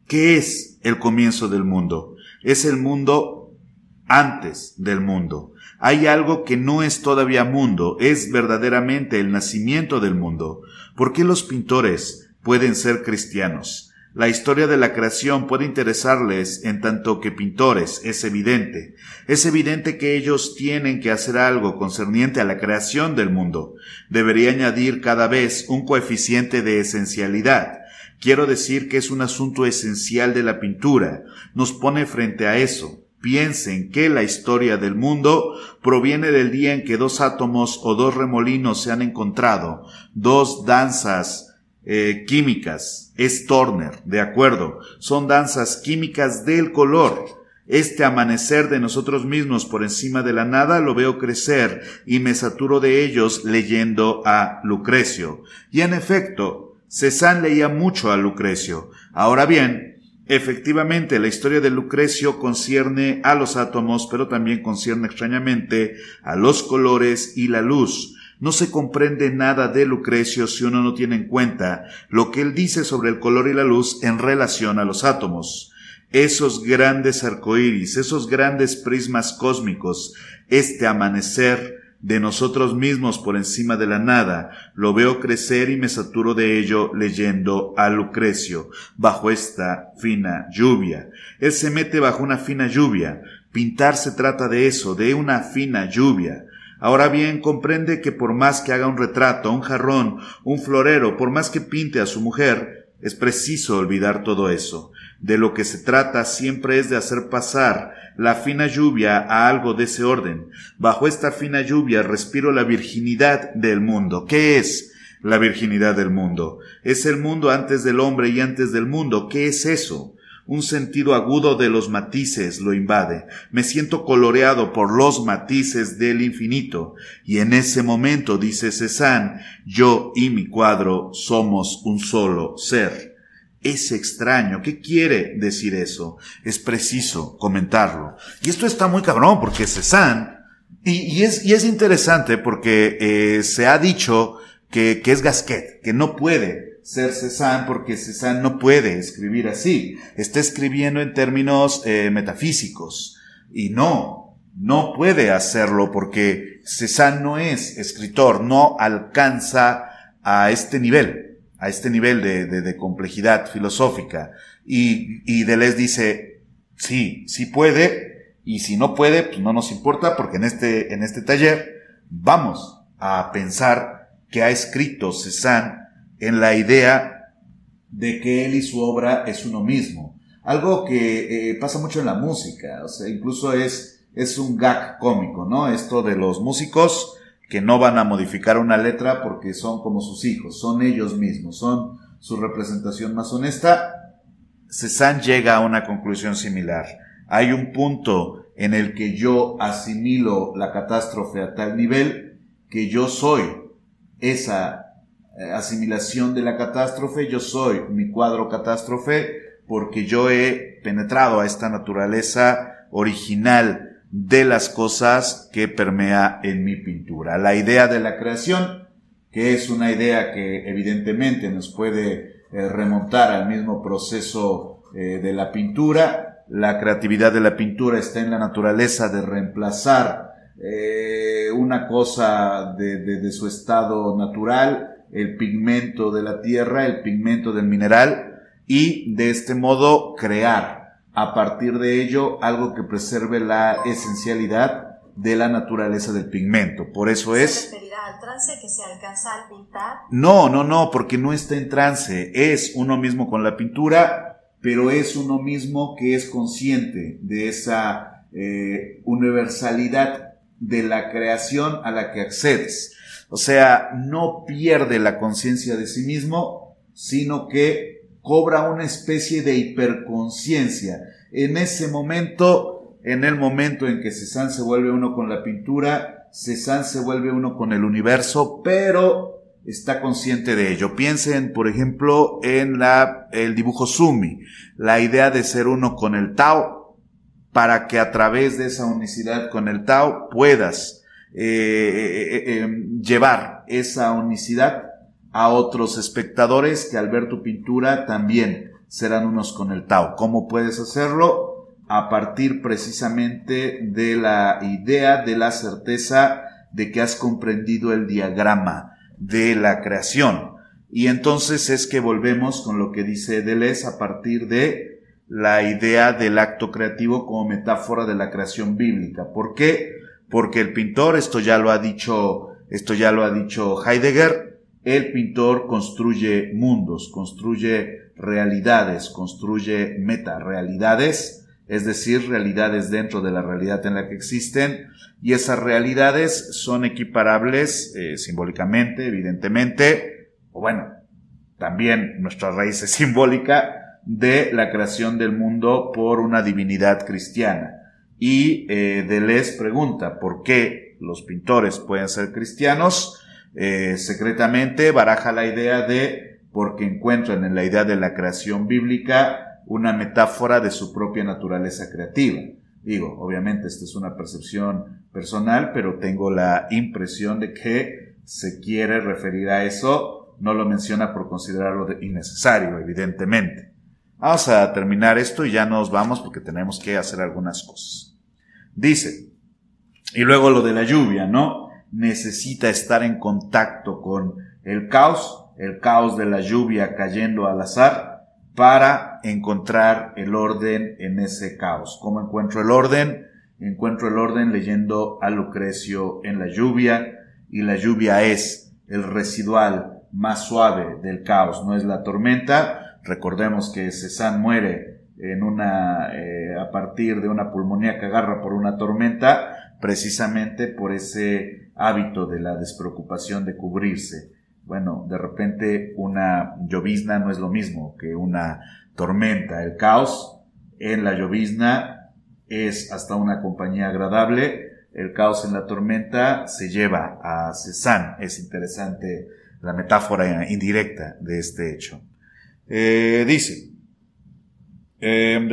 ¿Qué es el comienzo del mundo? Es el mundo antes del mundo. Hay algo que no es todavía mundo, es verdaderamente el nacimiento del mundo. ¿Por qué los pintores pueden ser cristianos? La historia de la creación puede interesarles en tanto que pintores, es evidente. Es evidente que ellos tienen que hacer algo concerniente a la creación del mundo. Debería añadir cada vez un coeficiente de esencialidad. Quiero decir que es un asunto esencial de la pintura. Nos pone frente a eso. Piensen que la historia del mundo proviene del día en que dos átomos o dos remolinos se han encontrado, dos danzas eh, químicas. Es Turner, de acuerdo. Son danzas químicas del color. Este amanecer de nosotros mismos por encima de la nada lo veo crecer y me saturo de ellos leyendo a Lucrecio. Y en efecto, Cézanne leía mucho a Lucrecio. Ahora bien, efectivamente la historia de Lucrecio concierne a los átomos, pero también concierne extrañamente a los colores y la luz. No se comprende nada de Lucrecio si uno no tiene en cuenta lo que él dice sobre el color y la luz en relación a los átomos. Esos grandes arcoíris, esos grandes prismas cósmicos, este amanecer de nosotros mismos por encima de la nada, lo veo crecer y me saturo de ello leyendo a Lucrecio bajo esta fina lluvia. Él se mete bajo una fina lluvia. Pintar se trata de eso, de una fina lluvia. Ahora bien, comprende que por más que haga un retrato, un jarrón, un florero, por más que pinte a su mujer, es preciso olvidar todo eso. De lo que se trata siempre es de hacer pasar la fina lluvia a algo de ese orden. Bajo esta fina lluvia respiro la virginidad del mundo. ¿Qué es? La virginidad del mundo. Es el mundo antes del hombre y antes del mundo. ¿Qué es eso? Un sentido agudo de los matices lo invade. Me siento coloreado por los matices del infinito. Y en ese momento, dice Cézanne, yo y mi cuadro somos un solo ser. Es extraño. ¿Qué quiere decir eso? Es preciso comentarlo. Y esto está muy cabrón porque Cézanne, y, es, y es interesante porque eh, se ha dicho que, que es Gasquet, que no puede ser Cézanne porque Cézanne no puede escribir así. Está escribiendo en términos eh, metafísicos. Y no, no puede hacerlo porque Cézanne no es escritor, no alcanza a este nivel, a este nivel de, de, complejidad filosófica. Y, y Deleuze dice, sí, sí puede, y si no puede, pues no nos importa porque en este, en este taller vamos a pensar que ha escrito Cézanne en la idea de que él y su obra es uno mismo. Algo que eh, pasa mucho en la música, o sea, incluso es, es un gag cómico, ¿no? Esto de los músicos que no van a modificar una letra porque son como sus hijos, son ellos mismos, son su representación más honesta. Cézanne llega a una conclusión similar. Hay un punto en el que yo asimilo la catástrofe a tal nivel que yo soy esa eh, asimilación de la catástrofe, yo soy mi cuadro catástrofe porque yo he penetrado a esta naturaleza original de las cosas que permea en mi pintura. La idea de la creación, que es una idea que evidentemente nos puede eh, remontar al mismo proceso eh, de la pintura, la creatividad de la pintura está en la naturaleza de reemplazar una cosa de su estado natural el pigmento de la tierra, el pigmento del mineral y de este modo crear a partir de ello algo que preserve la esencialidad de la naturaleza del pigmento. Por eso es... ¿Se al trance que se alcanza al pintar? No, no, no, porque no está en trance. Es uno mismo con la pintura, pero es uno mismo que es consciente de esa eh, universalidad de la creación a la que accedes. O sea, no pierde la conciencia de sí mismo, sino que cobra una especie de hiperconciencia. En ese momento, en el momento en que Cézanne se vuelve uno con la pintura, Cézanne se vuelve uno con el universo, pero está consciente de ello. Piensen, por ejemplo, en la, el dibujo Sumi, la idea de ser uno con el Tao, para que a través de esa unicidad con el Tao puedas eh, eh, eh, em, llevar esa unicidad a otros espectadores que al ver tu pintura también serán unos con el Tao. ¿Cómo puedes hacerlo? A partir precisamente de la idea, de la certeza de que has comprendido el diagrama de la creación. Y entonces es que volvemos con lo que dice Deleuze a partir de la idea del acto creativo como metáfora de la creación bíblica. ¿Por qué? Porque el pintor, esto ya lo ha dicho, esto ya lo ha dicho Heidegger, el pintor construye mundos, construye realidades, construye meta-realidades, es decir, realidades dentro de la realidad en la que existen, y esas realidades son equiparables eh, simbólicamente, evidentemente, o bueno, también nuestra raíz es simbólica, de la creación del mundo por una divinidad cristiana. Y eh, Deleuze pregunta por qué los pintores pueden ser cristianos. Eh, secretamente baraja la idea de porque encuentran en la idea de la creación bíblica una metáfora de su propia naturaleza creativa. Digo, obviamente esta es una percepción personal, pero tengo la impresión de que se quiere referir a eso, no lo menciona por considerarlo innecesario, evidentemente. Vamos a terminar esto y ya nos vamos porque tenemos que hacer algunas cosas. Dice, y luego lo de la lluvia, ¿no? Necesita estar en contacto con el caos, el caos de la lluvia cayendo al azar, para encontrar el orden en ese caos. ¿Cómo encuentro el orden? Encuentro el orden leyendo a Lucrecio en la lluvia, y la lluvia es el residual más suave del caos, no es la tormenta, Recordemos que Cézanne muere en una, eh, a partir de una pulmonía que agarra por una tormenta, precisamente por ese hábito de la despreocupación de cubrirse. Bueno, de repente una llovizna no es lo mismo que una tormenta. El caos en la llovizna es hasta una compañía agradable. El caos en la tormenta se lleva a Cézanne. Es interesante la metáfora indirecta de este hecho. Eh, dice, em,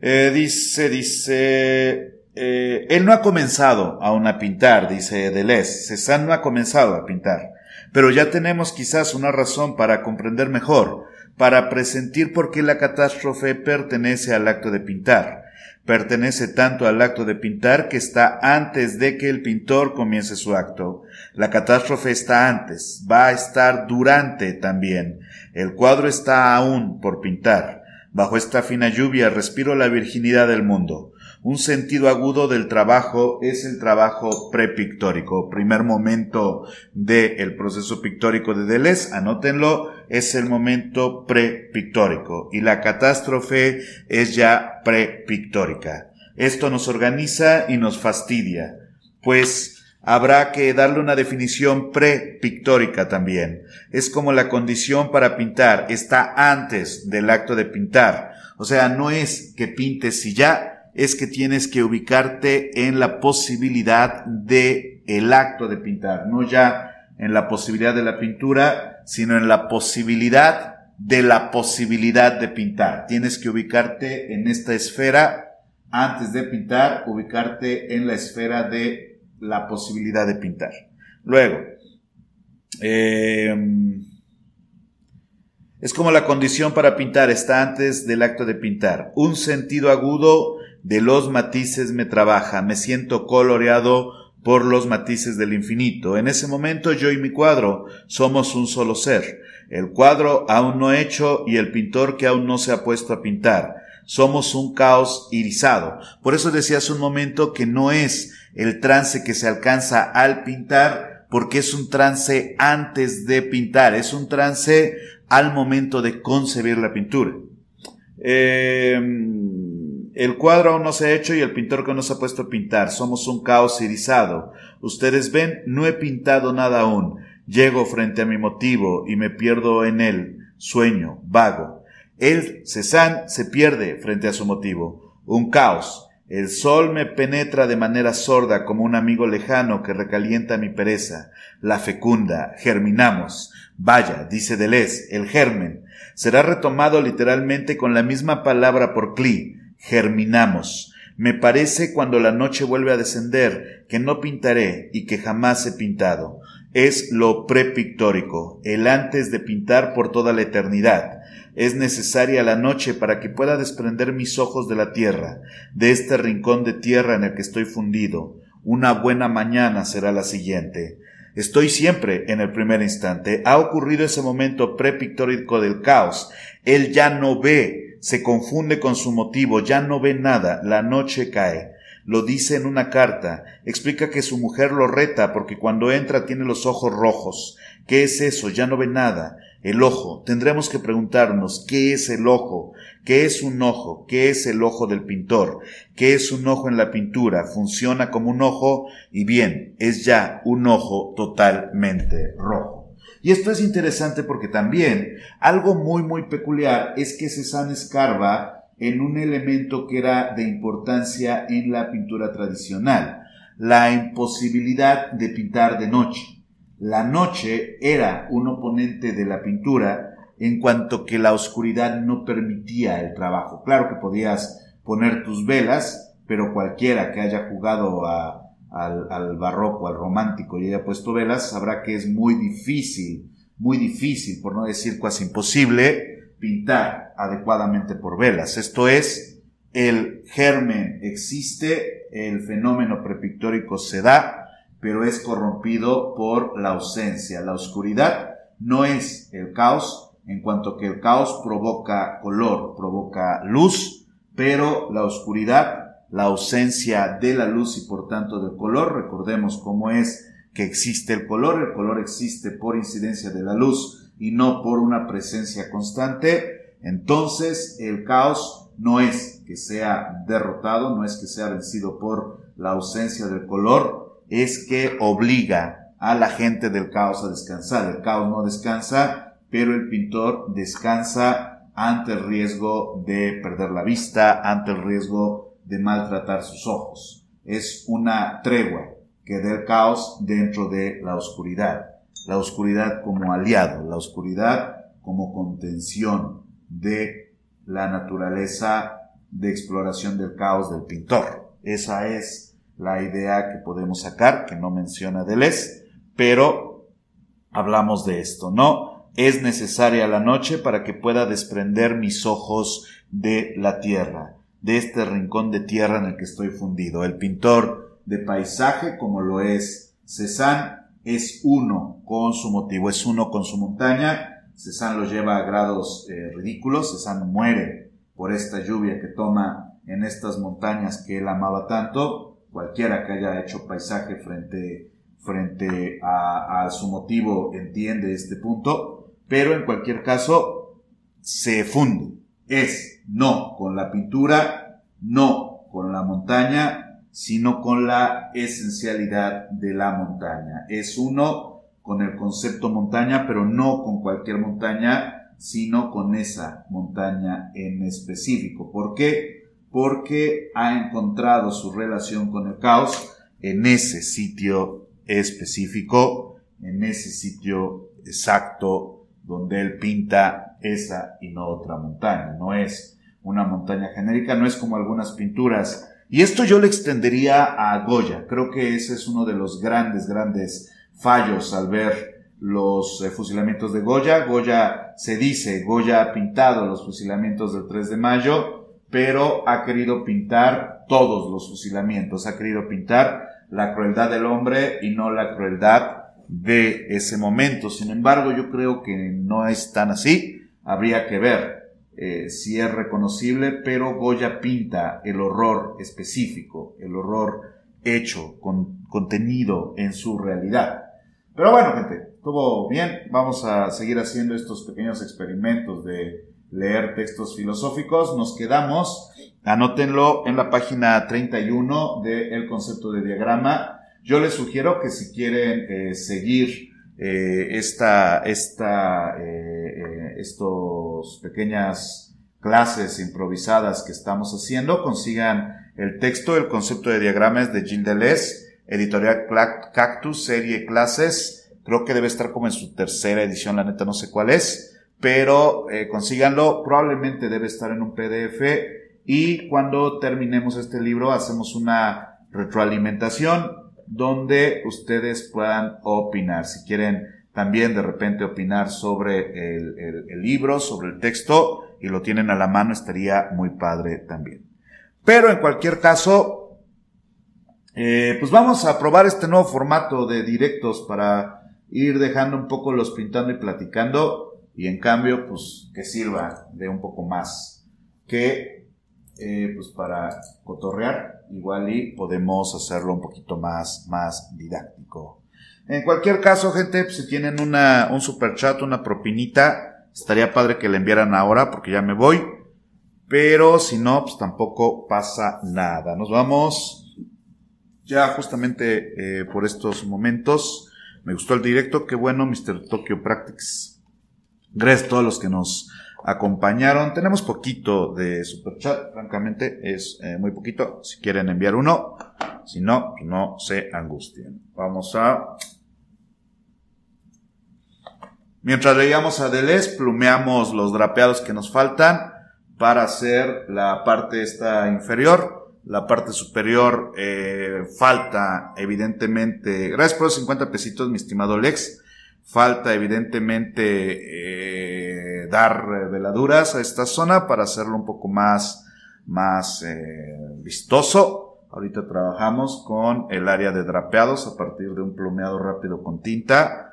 eh, dice, dice, eh, él no ha comenzado aún a pintar, dice Deleuze, Cézanne no ha comenzado a pintar, pero ya tenemos quizás una razón para comprender mejor, para presentir por qué la catástrofe pertenece al acto de pintar pertenece tanto al acto de pintar que está antes de que el pintor comience su acto. La catástrofe está antes, va a estar durante también. El cuadro está aún por pintar. Bajo esta fina lluvia respiro la virginidad del mundo. Un sentido agudo del trabajo es el trabajo prepictórico. Primer momento del proceso pictórico de Deleuze, anótenlo, es el momento prepictórico y la catástrofe es ya prepictórica. Esto nos organiza y nos fastidia, pues habrá que darle una definición prepictórica también. Es como la condición para pintar, está antes del acto de pintar. O sea, no es que pintes y ya, es que tienes que ubicarte en la posibilidad de el acto de pintar, no ya en la posibilidad de la pintura, sino en la posibilidad de la posibilidad de pintar. Tienes que ubicarte en esta esfera antes de pintar, ubicarte en la esfera de la posibilidad de pintar. Luego, eh, es como la condición para pintar está antes del acto de pintar. Un sentido agudo de los matices me trabaja, me siento coloreado por los matices del infinito. En ese momento yo y mi cuadro somos un solo ser, el cuadro aún no hecho y el pintor que aún no se ha puesto a pintar. Somos un caos irisado. Por eso decía hace un momento que no es el trance que se alcanza al pintar, porque es un trance antes de pintar, es un trance al momento de concebir la pintura. Eh, el cuadro aún no se ha hecho y el pintor que nos ha puesto a pintar. Somos un caos irisado. Ustedes ven, no he pintado nada aún. Llego frente a mi motivo y me pierdo en él. Sueño, vago. Él, Cézanne, se pierde frente a su motivo. Un caos. El sol me penetra de manera sorda como un amigo lejano que recalienta mi pereza. La fecunda, germinamos. Vaya, dice Deleuze, el germen. Será retomado literalmente con la misma palabra por Cli germinamos. Me parece cuando la noche vuelve a descender, que no pintaré y que jamás he pintado. Es lo prepictórico, el antes de pintar por toda la eternidad. Es necesaria la noche para que pueda desprender mis ojos de la tierra, de este rincón de tierra en el que estoy fundido. Una buena mañana será la siguiente. Estoy siempre en el primer instante. Ha ocurrido ese momento prepictórico del caos. Él ya no ve, se confunde con su motivo, ya no ve nada. La noche cae. Lo dice en una carta. Explica que su mujer lo reta porque cuando entra tiene los ojos rojos. ¿Qué es eso? Ya no ve nada. El ojo. Tendremos que preguntarnos, ¿qué es el ojo? ¿Qué es un ojo? ¿Qué es el ojo del pintor? ¿Qué es un ojo en la pintura? ¿Funciona como un ojo? Y bien, es ya un ojo totalmente rojo. Y esto es interesante porque también algo muy muy peculiar es que Cézanne escarba en un elemento que era de importancia en la pintura tradicional, la imposibilidad de pintar de noche. La noche era un oponente de la pintura en cuanto que la oscuridad no permitía el trabajo. Claro que podías poner tus velas, pero cualquiera que haya jugado al, barroco, al romántico y haya puesto velas, sabrá que es muy difícil, muy difícil, por no decir casi imposible, pintar adecuadamente por velas. Esto es, el germen existe, el fenómeno prepictórico se da, pero es corrompido por la ausencia. La oscuridad no es el caos, en cuanto que el caos provoca color, provoca luz, pero la oscuridad, la ausencia de la luz y por tanto del color, recordemos cómo es que existe el color, el color existe por incidencia de la luz y no por una presencia constante, entonces el caos no es que sea derrotado, no es que sea vencido por la ausencia del color, es que obliga a la gente del caos a descansar. El caos no descansa, pero el pintor descansa ante el riesgo de perder la vista, ante el riesgo de maltratar sus ojos. Es una tregua que da el caos dentro de la oscuridad. La oscuridad como aliado, la oscuridad como contención de la naturaleza de exploración del caos del pintor. Esa es la idea que podemos sacar, que no menciona Deleuze, pero hablamos de esto, ¿no? Es necesaria la noche para que pueda desprender mis ojos de la tierra, de este rincón de tierra en el que estoy fundido. El pintor de paisaje, como lo es Cézanne, es uno con su motivo, es uno con su montaña. Cézanne lo lleva a grados eh, ridículos. Cézanne muere por esta lluvia que toma en estas montañas que él amaba tanto. Cualquiera que haya hecho paisaje frente, frente a su motivo entiende este punto pero en cualquier caso se funde. Es no con la pintura, no con la montaña, sino con la esencialidad de la montaña. Es uno con el concepto montaña, pero no con cualquier montaña, sino con esa montaña en específico. ¿Por qué? Porque ha encontrado su relación con el caos en ese sitio específico, en ese sitio exacto donde él pinta esa y no otra montaña. No es una montaña genérica, no es como algunas pinturas. Y esto yo le extendería a Goya. Creo que ese es uno de los grandes, grandes fallos al ver los eh, fusilamientos de Goya. Goya se dice, Goya ha pintado los fusilamientos del 3 de mayo, pero ha querido pintar todos los fusilamientos, ha querido pintar la crueldad del hombre y no la crueldad de ese momento. Sin embargo, yo creo que no es tan así. Habría que ver eh, si es reconocible, pero Goya pinta el horror específico, el horror hecho, con, contenido en su realidad. Pero bueno, gente, todo bien. Vamos a seguir haciendo estos pequeños experimentos de leer textos filosóficos. Nos quedamos, anótenlo en la página 31 del concepto de diagrama yo les sugiero que si quieren eh, seguir eh, esta, esta, eh, estos pequeñas clases improvisadas que estamos haciendo, consigan el texto, el concepto de diagramas de Gilles Deleuze, editorial Cactus, serie clases. Creo que debe estar como en su tercera edición, la neta no sé cuál es, pero consíganlo. Probablemente debe estar en un PDF y cuando terminemos este libro hacemos una retroalimentación donde ustedes puedan opinar. Si quieren también de repente opinar sobre el, libro, sobre el texto, y lo tienen a la mano, estaría muy padre también. Pero en cualquier caso, Eh, pues vamos a probar este nuevo formato de directos para ir dejando un poco los pintando y platicando y en cambio pues que sirva de un poco más que eh, pues para cotorrear igual y podemos hacerlo un poquito más más didáctico en cualquier caso gente pues, si tienen una un super chat una propinita estaría padre que le enviaran ahora porque ya me voy pero si no pues tampoco pasa nada nos vamos ya justamente eh, por estos momentos me gustó el directo, qué bueno, Mr. Tokyo Practice. Gracias a todos los que nos acompañaron. Tenemos poquito de super chat, francamente, es eh, muy poquito. Si quieren enviar uno, si no, pues no se angustien. Vamos a. Mientras leíamos a Deleuze, plumeamos los drapeados que nos faltan para hacer la parte esta inferior. La parte superior eh, falta evidentemente, gracias por los 50 pesitos mi estimado Lex, falta evidentemente eh, dar veladuras a esta zona para hacerlo un poco más, más eh, vistoso. Ahorita trabajamos con el área de drapeados a partir de un plumeado rápido con tinta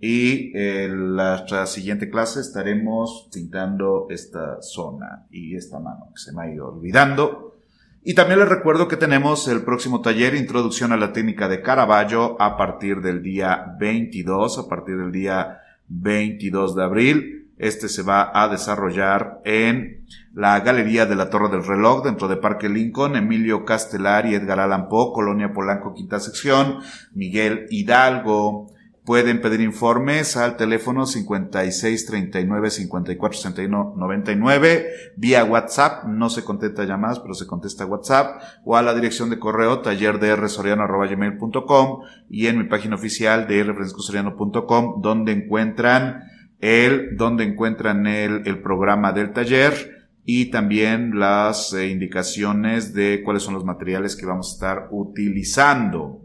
y en la siguiente clase estaremos pintando esta zona y esta mano que se me ha ido olvidando. Y también les recuerdo que tenemos el próximo taller Introducción a la técnica de Caravaggio a partir del día 22, a partir del día 22 de abril. Este se va a desarrollar en la Galería de la Torre del Reloj dentro de Parque Lincoln, Emilio Castelar y Edgar Allan Poe, Colonia Polanco, quinta sección, Miguel Hidalgo, Pueden pedir informes al teléfono 56 39 54 61 99 vía WhatsApp. No se contesta llamadas, pero se contesta WhatsApp o a la dirección de correo tallerdrsoriano.com y en mi página oficial de rfranciscosoriano.com donde encuentran el, donde encuentran el, el programa del taller y también las eh, indicaciones de cuáles son los materiales que vamos a estar utilizando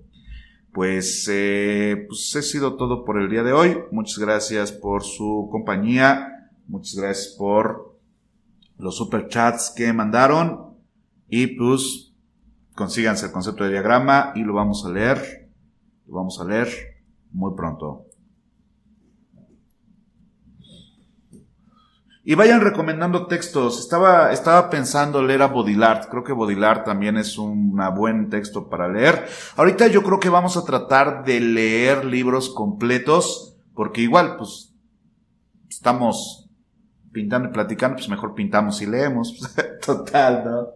pues, eh, pues he sido todo por el día de hoy. Muchas gracias por su compañía. Muchas gracias por los super chats que mandaron. Y pues consíganse el concepto de diagrama y lo vamos a leer. Lo vamos a leer muy pronto. Y vayan recomendando textos. Estaba, estaba pensando leer a Baudelaire. Creo que Baudelaire también es un buen texto para leer. Ahorita yo creo que vamos a tratar de leer libros completos, porque igual, pues, estamos pintando y platicando, pues mejor pintamos y leemos. Total, ¿no?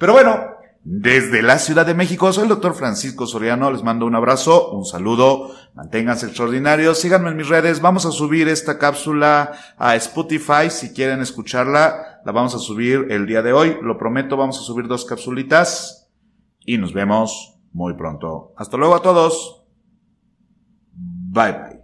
Pero bueno, desde la Ciudad de México, soy el doctor Francisco Soriano, les mando un abrazo, un saludo, manténganse extraordinarios, síganme en mis redes, vamos a subir esta cápsula a Spotify, si quieren escucharla, la vamos a subir el día de hoy, lo prometo, vamos a subir dos capsulitas y nos vemos muy pronto. Hasta luego a todos. Bye bye.